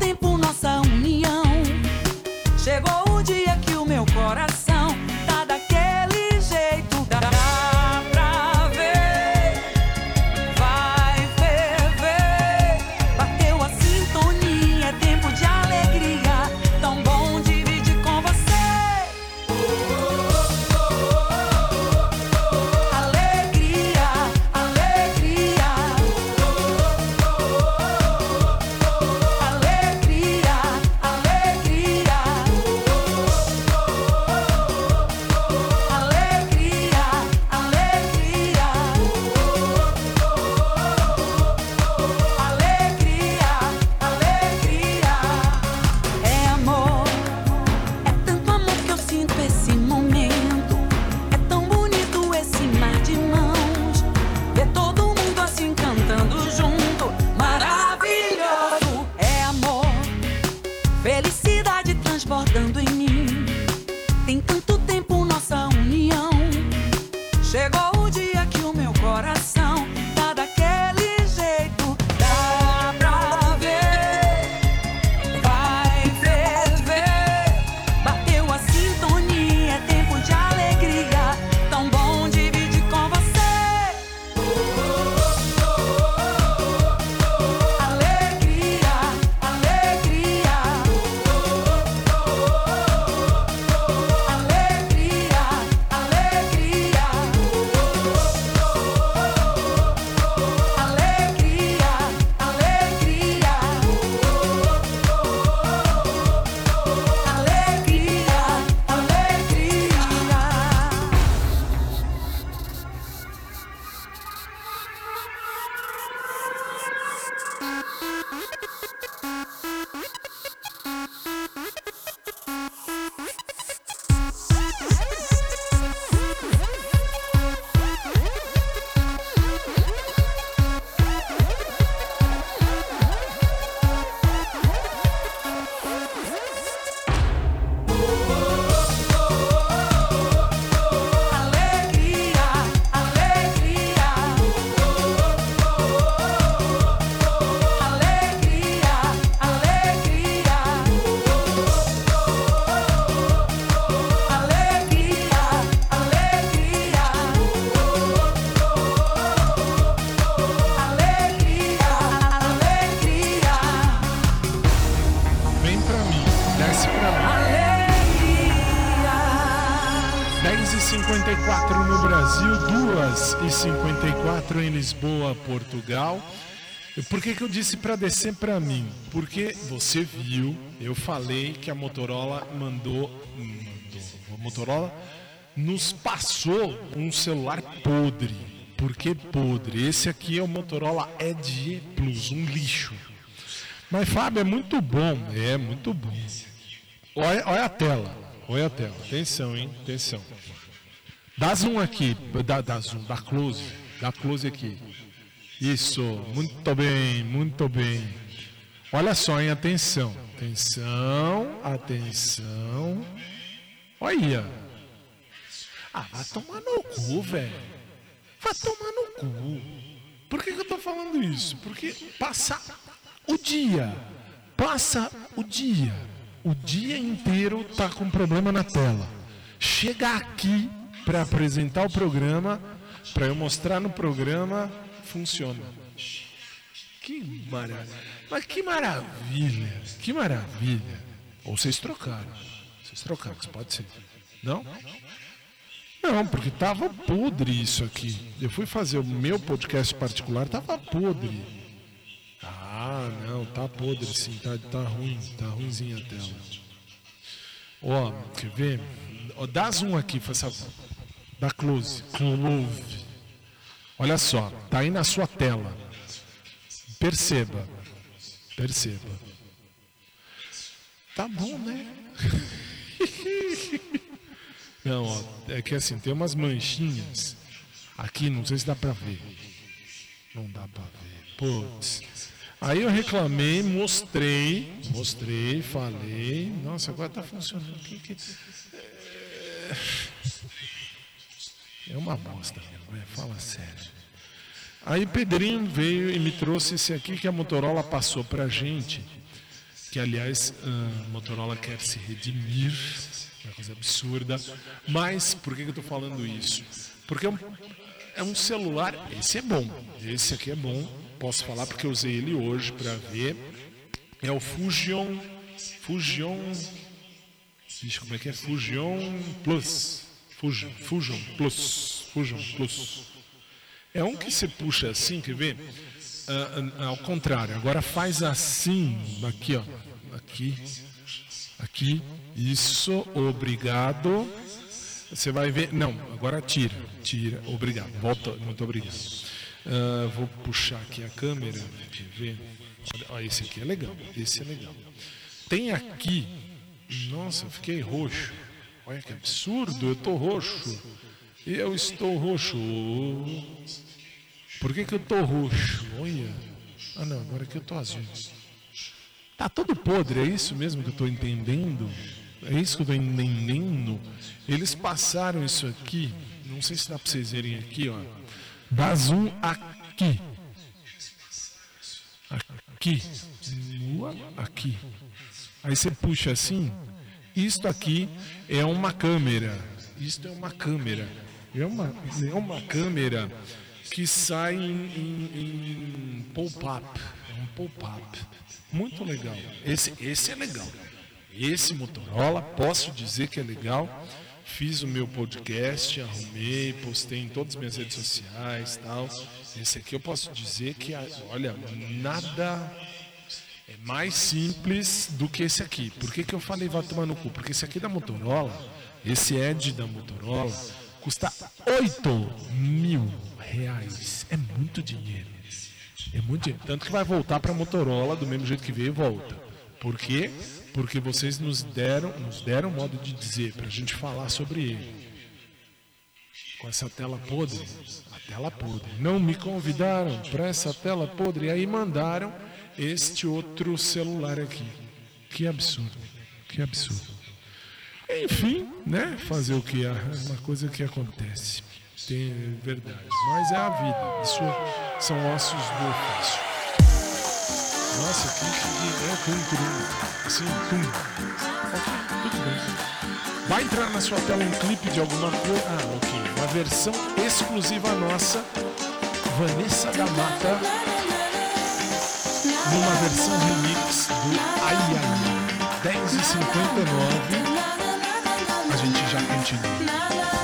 Lisboa, Portugal. Por que, que eu disse para descer para mim? Porque você viu, eu falei que a Motorola mandou, mandou. A Motorola nos passou um celular podre. Por que podre? Esse aqui é o Motorola Edge Plus, um lixo. Mas Fábio, é muito bom. É, muito bom. Olha, olha a tela. Olha a tela. Atenção, hein? Atenção. Dá zoom aqui. Dá, dá zoom. Dá close. Dá close aqui. Isso. Muito bem. Muito bem. Olha só, hein? Atenção. Atenção. Atenção. Olha. Ah, vai tomar no cu, velho. Vai tomar no cu. Por que, que eu tô falando isso? Porque passa o dia. Passa o dia. O dia inteiro tá com problema na tela. Chega aqui para apresentar o programa, para eu mostrar no programa, funciona. Que maravilha. Mas que maravilha. Que maravilha. Ou vocês trocaram. Vocês trocaram, pode ser. Não? Não, porque tava podre isso aqui. Eu fui fazer o meu podcast particular, tava podre. Ah, não, tá podre sim, tá, tá ruim, tá ruimzinha a tela. Ó, quer ver? Ó, dá zoom aqui, faz favor. Dá close. Close. Olha só, tá aí na sua tela. Perceba. Perceba. Tá bom, né? Não, ó, é que assim, tem umas manchinhas aqui, não sei se dá pra ver. Não dá pra ver. Putz. Aí eu reclamei, mostrei, mostrei, falei. Nossa, agora tá funcionando. Que, que... É uma bosta fala sério. Aí Pedrinho veio e me trouxe esse aqui que a Motorola passou pra gente. Que aliás, a Motorola quer se redimir. É uma coisa absurda. Mas por que, eu tô falando isso? Porque é um, é um celular. Esse é bom. Esse aqui é bom. Posso falar porque eu usei ele hoje para ver. É o Fusion. Fusion. Ixi, como é que é? Fusion Plus. Fusion, Fusion Plus. Fusion Plus. É um que você puxa assim, quer ver? Ah, ah, ao contrário, agora faz assim, aqui ó, aqui, aqui, isso, obrigado. Você vai ver, não, agora tira, tira, obrigado, volta, muito obrigado. Ah, vou puxar aqui a câmera, quer ver? Olha, esse aqui é legal, esse é legal. Tem aqui, nossa, fiquei roxo. Olha que absurdo, eu tô roxo. Eu estou roxo. Por que, que eu tô roxo? Olha. Ah não, agora que eu tô azul. Tá todo podre, é isso mesmo que eu tô entendendo? É isso que eu tô entendendo? Eles passaram isso aqui. Não sei se dá pra vocês verem aqui, ó. Dá zoom aqui. Aqui. Aqui. Aí você puxa assim. Isto aqui é uma câmera. Isto é uma câmera. É uma, é uma câmera que sai em, em, em pop-up. É um pop-up. Muito legal. Esse, esse é legal. Esse Motorola, posso dizer que é legal. Fiz o meu podcast, arrumei, postei em todas as minhas redes sociais tal. Esse aqui eu posso dizer que, olha, nada é mais simples do que esse aqui. Por que, que eu falei vai tomar no cu? Porque esse aqui da Motorola, esse Edge da Motorola, custa 8 mil reais. É muito dinheiro. É muito dinheiro. Tanto que vai voltar para a Motorola do mesmo jeito que veio e volta. Por quê? Porque vocês nos deram, nos deram modo de dizer para a gente falar sobre ele. Com essa tela podre, a tela podre. Não me convidaram para essa tela podre. E aí mandaram este outro celular aqui. Que absurdo. Que absurdo. Enfim, né? Fazer o que é uma coisa que acontece. Tem verdade. Mas é a vida. Isso são ossos do ofício. Nossa, que é tum, tum. Assim. Ok, tudo bem. Vai entrar na sua tela um clipe de alguma coisa. Ah, ok. Uma versão exclusiva nossa. Vanessa da Mata. Numa versão remix do Ai Ai. 10h59. A gente já continua.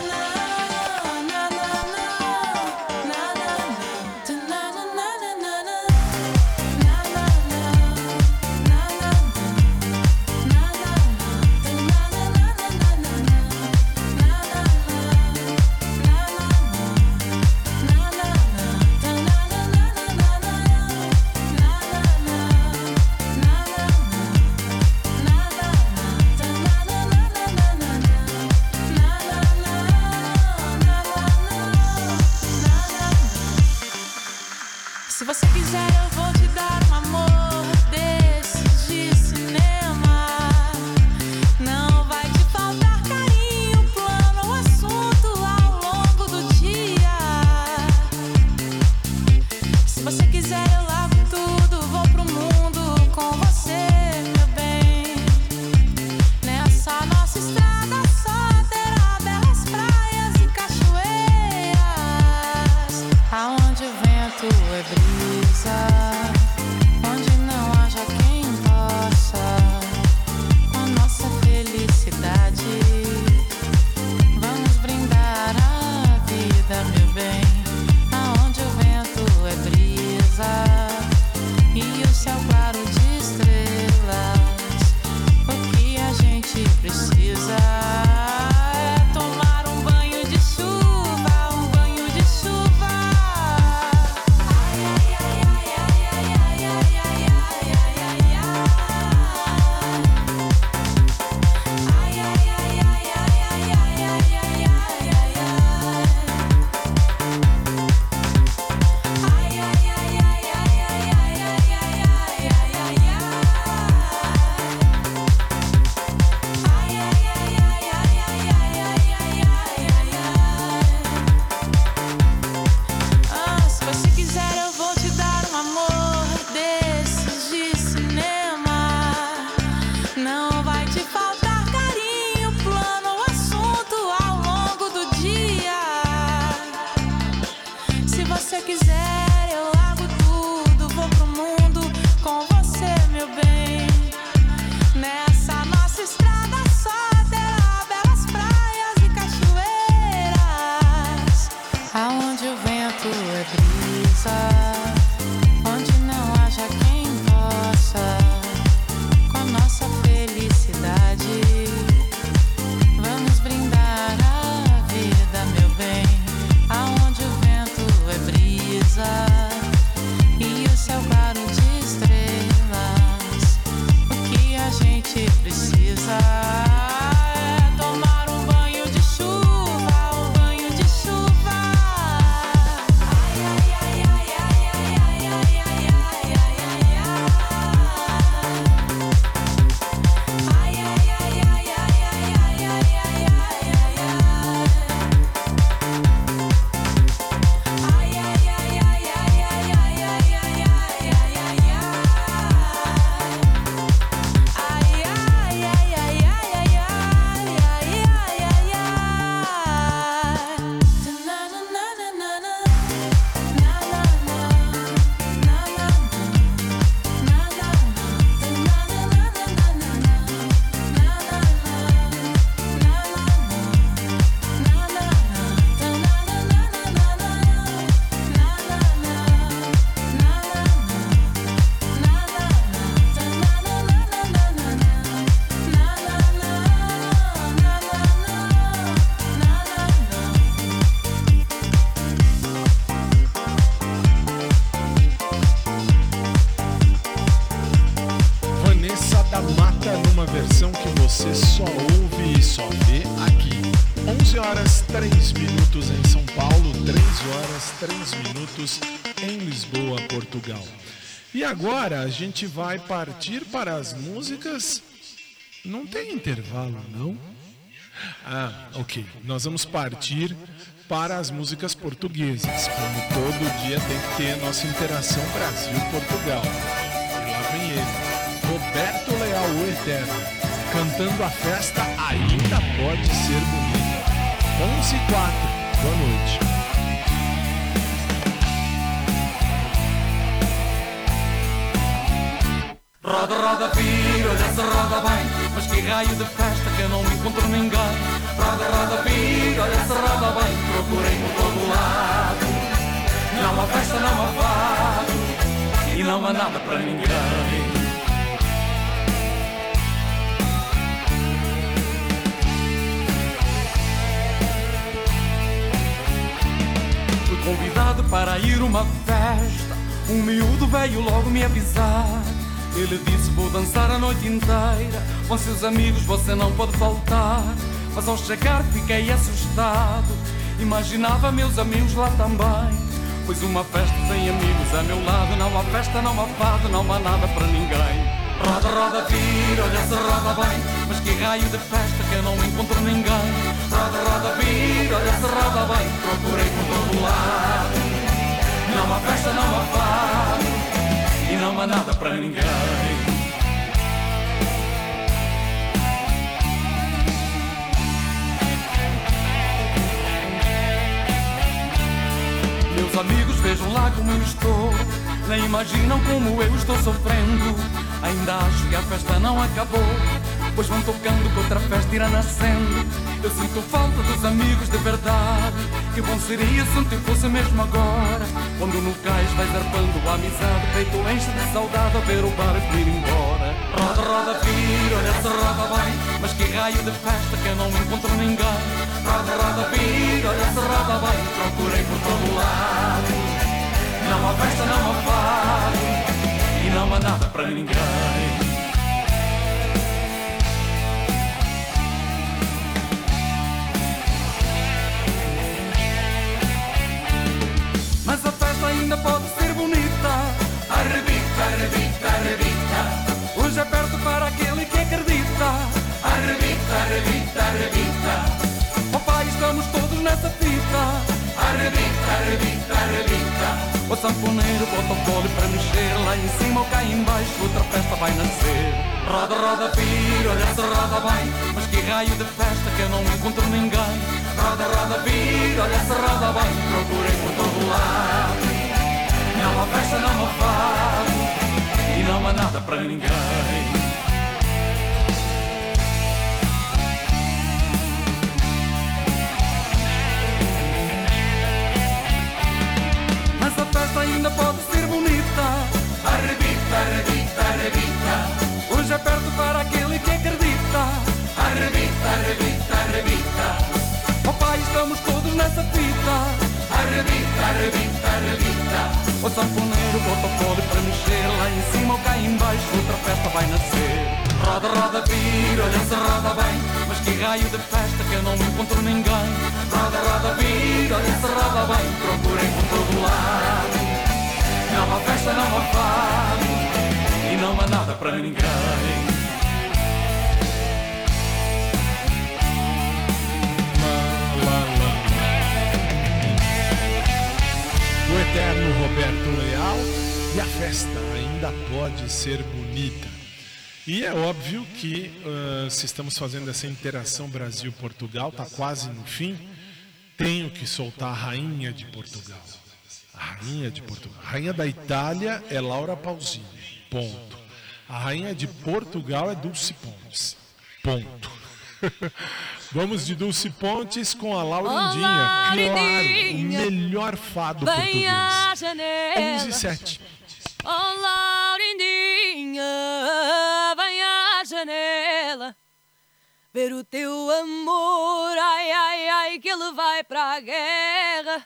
E agora a gente vai partir para as músicas. Não tem intervalo, não? Ah, ok. Nós vamos partir para as músicas portuguesas. Como todo dia tem que ter nossa interação Brasil-Portugal. E lá vem ele, Roberto Leal, o Eterno cantando a festa ainda pode ser bonita. 11 e 4, boa noite. Roda, roda, vira, olha se roda bem. Mas que raio de festa que eu não encontro ninguém? Roda, roda, vira, olha se roda bem. Procurei por todo lado. Não há festa, não há fado. E não há nada para ninguém. Fui convidado para ir uma festa. Um miúdo veio logo me avisar Ele disse vou dançar a noite inteira. Com seus amigos você não pode faltar. Mas ao chegar fiquei assustado. Imaginava meus amigos lá também. Pois uma festa sem amigos a meu lado. Não há festa, não há fado, não há nada para ninguém. Roda, roda, vira, olha se roda bem. Mas que raio de festa que eu não encontro ninguém. Roda, roda, vira, olha se roda bem. Procurei por todo lado. Não há festa, não há fado E não há nada para ninguém. Meus amigos vejam lá como eu estou. Nem imaginam como eu estou sofrendo. Ainda acho que a festa não acabou Pois vão tocando que outra festa irá nascendo. Eu sinto falta dos amigos de verdade Que bom seria se tempo fosse mesmo agora. Quando no cais vais arpando a amizade Peito enche de saudade a ver o barco ir embora. Roda, roda, vira, olha se roda bem Mas que raio de festa que eu não encontro ninguém. Roda, roda, vira, olha se roda bem Procurei por todo lado. Não há festa, não há fado e não há nada para ninguém. Arrebita, arrebita. O sanfoneiro bota o colo para mexer Lá em cima ou cá embaixo outra festa vai nascer. Roda, roda, vira, olha se roda bem. Mas que raio de festa que eu não encontro ninguém. Roda, roda, vira, olha se roda bem. Procurei por todo lado. Não há festa, não há fado. E não há nada para ninguém Ainda pode ser bonita. Arrebita, arrebita, arrebita. Hoje é perto para aquele que acredita. Arrebita, arrebita, arrebita. Papai, estamos todos nessa fita. Arrebita, arrebita, arrebita. O sanfoneiro bota colo para mexer Lá em cima ou cá embaixo outra festa vai nascer. Roda, roda, vira, olha se roda bem. Mas que raio de festa que eu não encontro ninguém. Roda, roda, vira, olha se roda bem. Procurei por todo lado Não há festa, não há fado E não há nada para ninguém O eterno Roberto Leal e a festa ainda pode ser bonita. E é óbvio que uh, se estamos fazendo essa interação Brasil-Portugal, está quase no fim, tenho que soltar a rainha de Portugal. A rainha de Portugal. A rainha da Itália é Laura Pausini. Ponto. A rainha de Portugal é Dulce Pontes. Ponto. Vamos de Dulce Pontes com a Laurindinha. Olá, claro, o Laurindinha. melhor fado Vem à português. janela. 11 e 7. Oh, Laurindinha, vem à janela ver o teu amor. Ai, ai, ai, que ele vai para a guerra.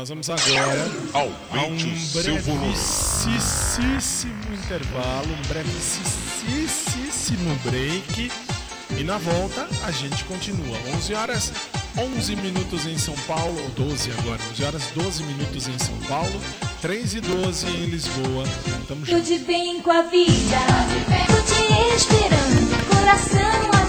Nós vamos agora a um Aumente o seu volume. brevíssimo intervalo, um brevíssimo break. E na volta a gente continua. 11 horas 11 minutos em São Paulo, ou 12 agora, 11 horas 12 minutos em São Paulo, 3 e 12 em Lisboa. Tamo junto. Tudo bem com a vida, tô te esperando, coração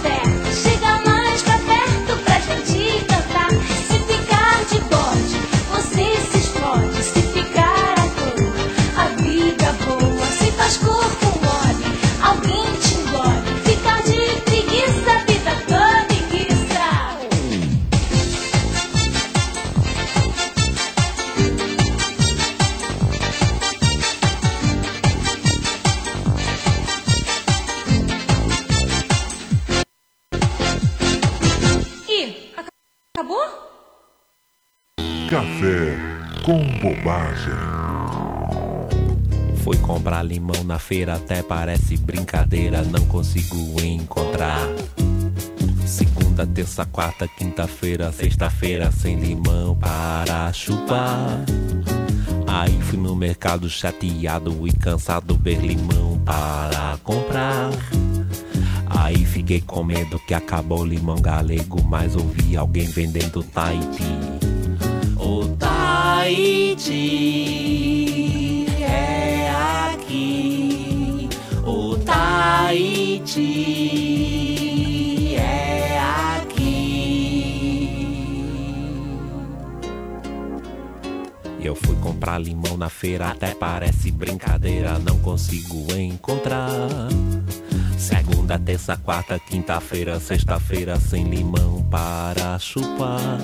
na feira, até parece brincadeira, não consigo encontrar. Segunda, terça, quarta, quinta-feira, sexta-feira, sem limão para chupar. Aí fui no mercado chateado e cansado ver limão para comprar. Aí fiquei com medo que acabou o limão galego, mas ouvi alguém vendendo Tahiti. O Tahiti Eu fui comprar limão na feira, até parece brincadeira, não consigo encontrar. Segunda, terça, quarta, quinta-feira, sexta-feira, sem limão para chupar.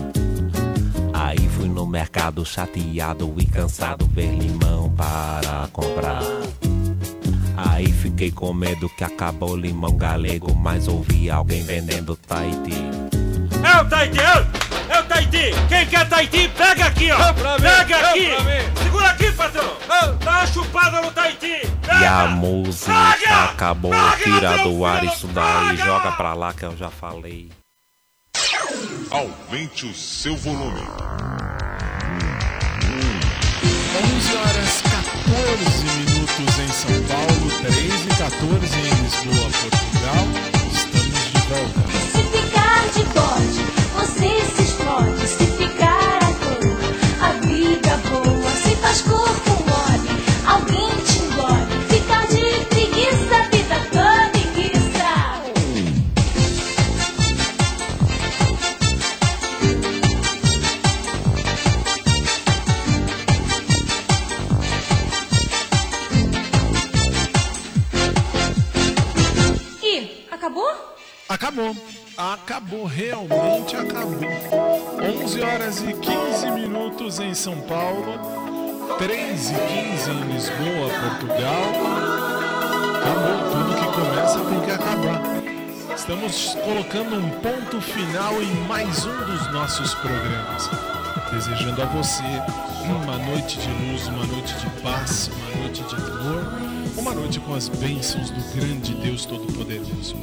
Aí fui no mercado chateado e cansado ver limão para comprar. Aí fiquei com medo que acabou o limão galego, mas ouvi alguém vendendo Tahiti. É o Tahiti, é o- o Tahiti. Quem quer Tahiti, pega aqui, ó. Pega aqui. Segura aqui, patrão. Dá uma chupada no Tahiti. E a música acabou, tira do ar isso daí, joga pra lá que eu já falei. Aumente o seu volume. 11 horas 14 minutos em São Paulo, 3 e 14 em Lisboa, Portugal. Estamos de volta. Se ficar de bode, você Acabou. Acabou, realmente acabou. 11 horas e 15 minutos em São Paulo, 3 e 15 em Lisboa, Portugal. Acabou, tudo que começa tem que acabar. Estamos colocando um ponto final em mais um dos nossos programas. Desejando a você uma noite de luz, uma noite de paz, uma noite de amor, uma noite com as bênçãos do grande Deus Todo-Poderoso.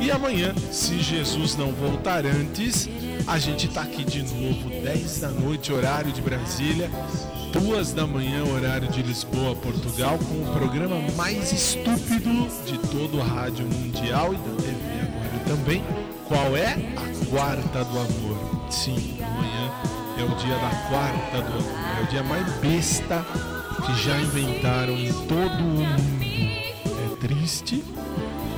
E amanhã, se Jesus não voltar antes, a gente tá aqui de novo, 10 da noite, horário de Brasília, 2 da manhã, horário de Lisboa, Portugal, com o programa mais estúpido de todo o rádio mundial e da TV agora também. Qual é? A Quarta do Amor. Sim, amanhã é o dia da Quarta do Amor. É o dia mais besta que já inventaram em todo o mundo. É triste,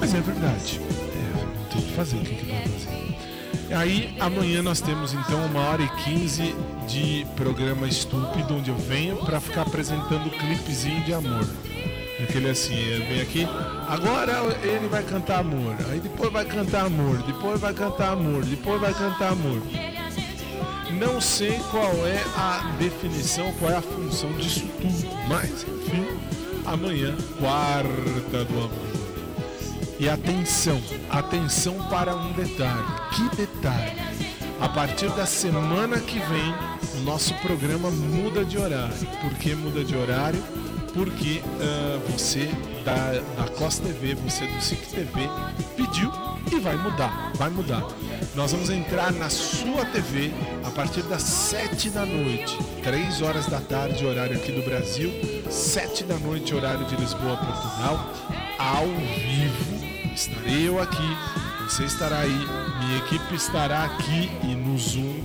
mas é verdade. É, não tem o que fazer, o que, vai fazer? Aí, amanhã nós temos então uma hora e quinze de programa estúpido, onde eu venho para ficar apresentando clipezinho de amor. Aquele assim, ele vem aqui, agora ele vai cantar amor, aí depois vai cantar amor, depois vai cantar amor, depois vai cantar amor. Não sei qual é a definição, qual é a função disso tudo, mas enfim, amanhã, quarta do amor. E atenção, atenção para um detalhe. Que detalhe? A partir da semana que vem, o nosso programa muda de horário. Por que muda de horário? Porque ah, você da, da Costa TV, você do SIC TV, pediu e vai mudar. Vai mudar. Nós vamos entrar na sua TV a partir das 7 da noite, 3 horas da tarde, horário aqui do Brasil, 7 da noite, horário de Lisboa, Portugal, ao vivo. Estarei eu aqui, você estará aí, minha equipe estará aqui e no Zoom.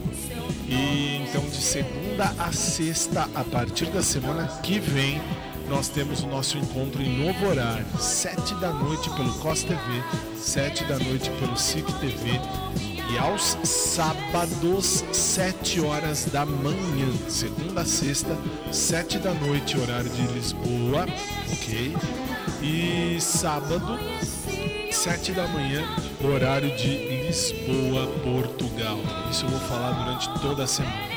E então de segunda a sexta, a partir da semana que vem, nós temos o nosso encontro em novo horário, 7 da noite pelo COS TV, 7 da noite pelo SIC TV e aos sábados, 7 horas da manhã, segunda a sexta, 7 da noite, horário de Lisboa, ok? E sábado, 7 da manhã, horário de Lisboa, Portugal. Isso eu vou falar durante toda a semana.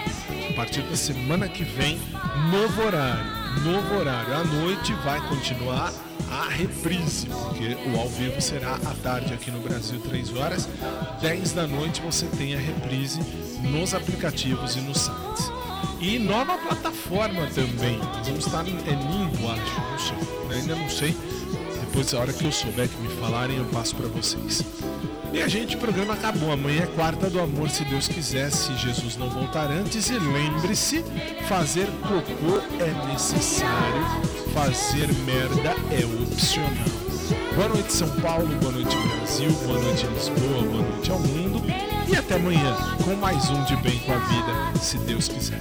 A partir da semana que vem, novo horário. Novo horário. À noite vai continuar a reprise, porque o ao vivo será à tarde aqui no Brasil, 3 horas. 10 da noite você tem a reprise nos aplicativos e nos sites. E nova plataforma também. Vamos estar em é Nimbo, acho. Não sei. Ainda não sei. Depois, a hora que eu souber que me falarem, eu passo para vocês. E a gente, o programa acabou. Amanhã é quarta do amor, se Deus quiser, se Jesus não voltar antes. E lembre-se: fazer cocô é necessário, fazer merda é opcional. Boa noite, São Paulo, boa noite, Brasil, boa noite, Lisboa, boa noite ao mundo. E até amanhã com mais um de Bem com a Vida, se Deus quiser.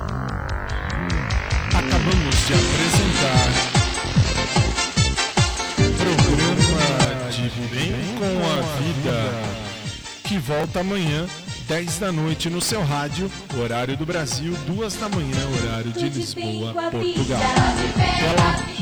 Volta amanhã, 10 da noite no seu rádio, horário do Brasil, 2 da manhã, horário de Lisboa, Portugal. Até lá.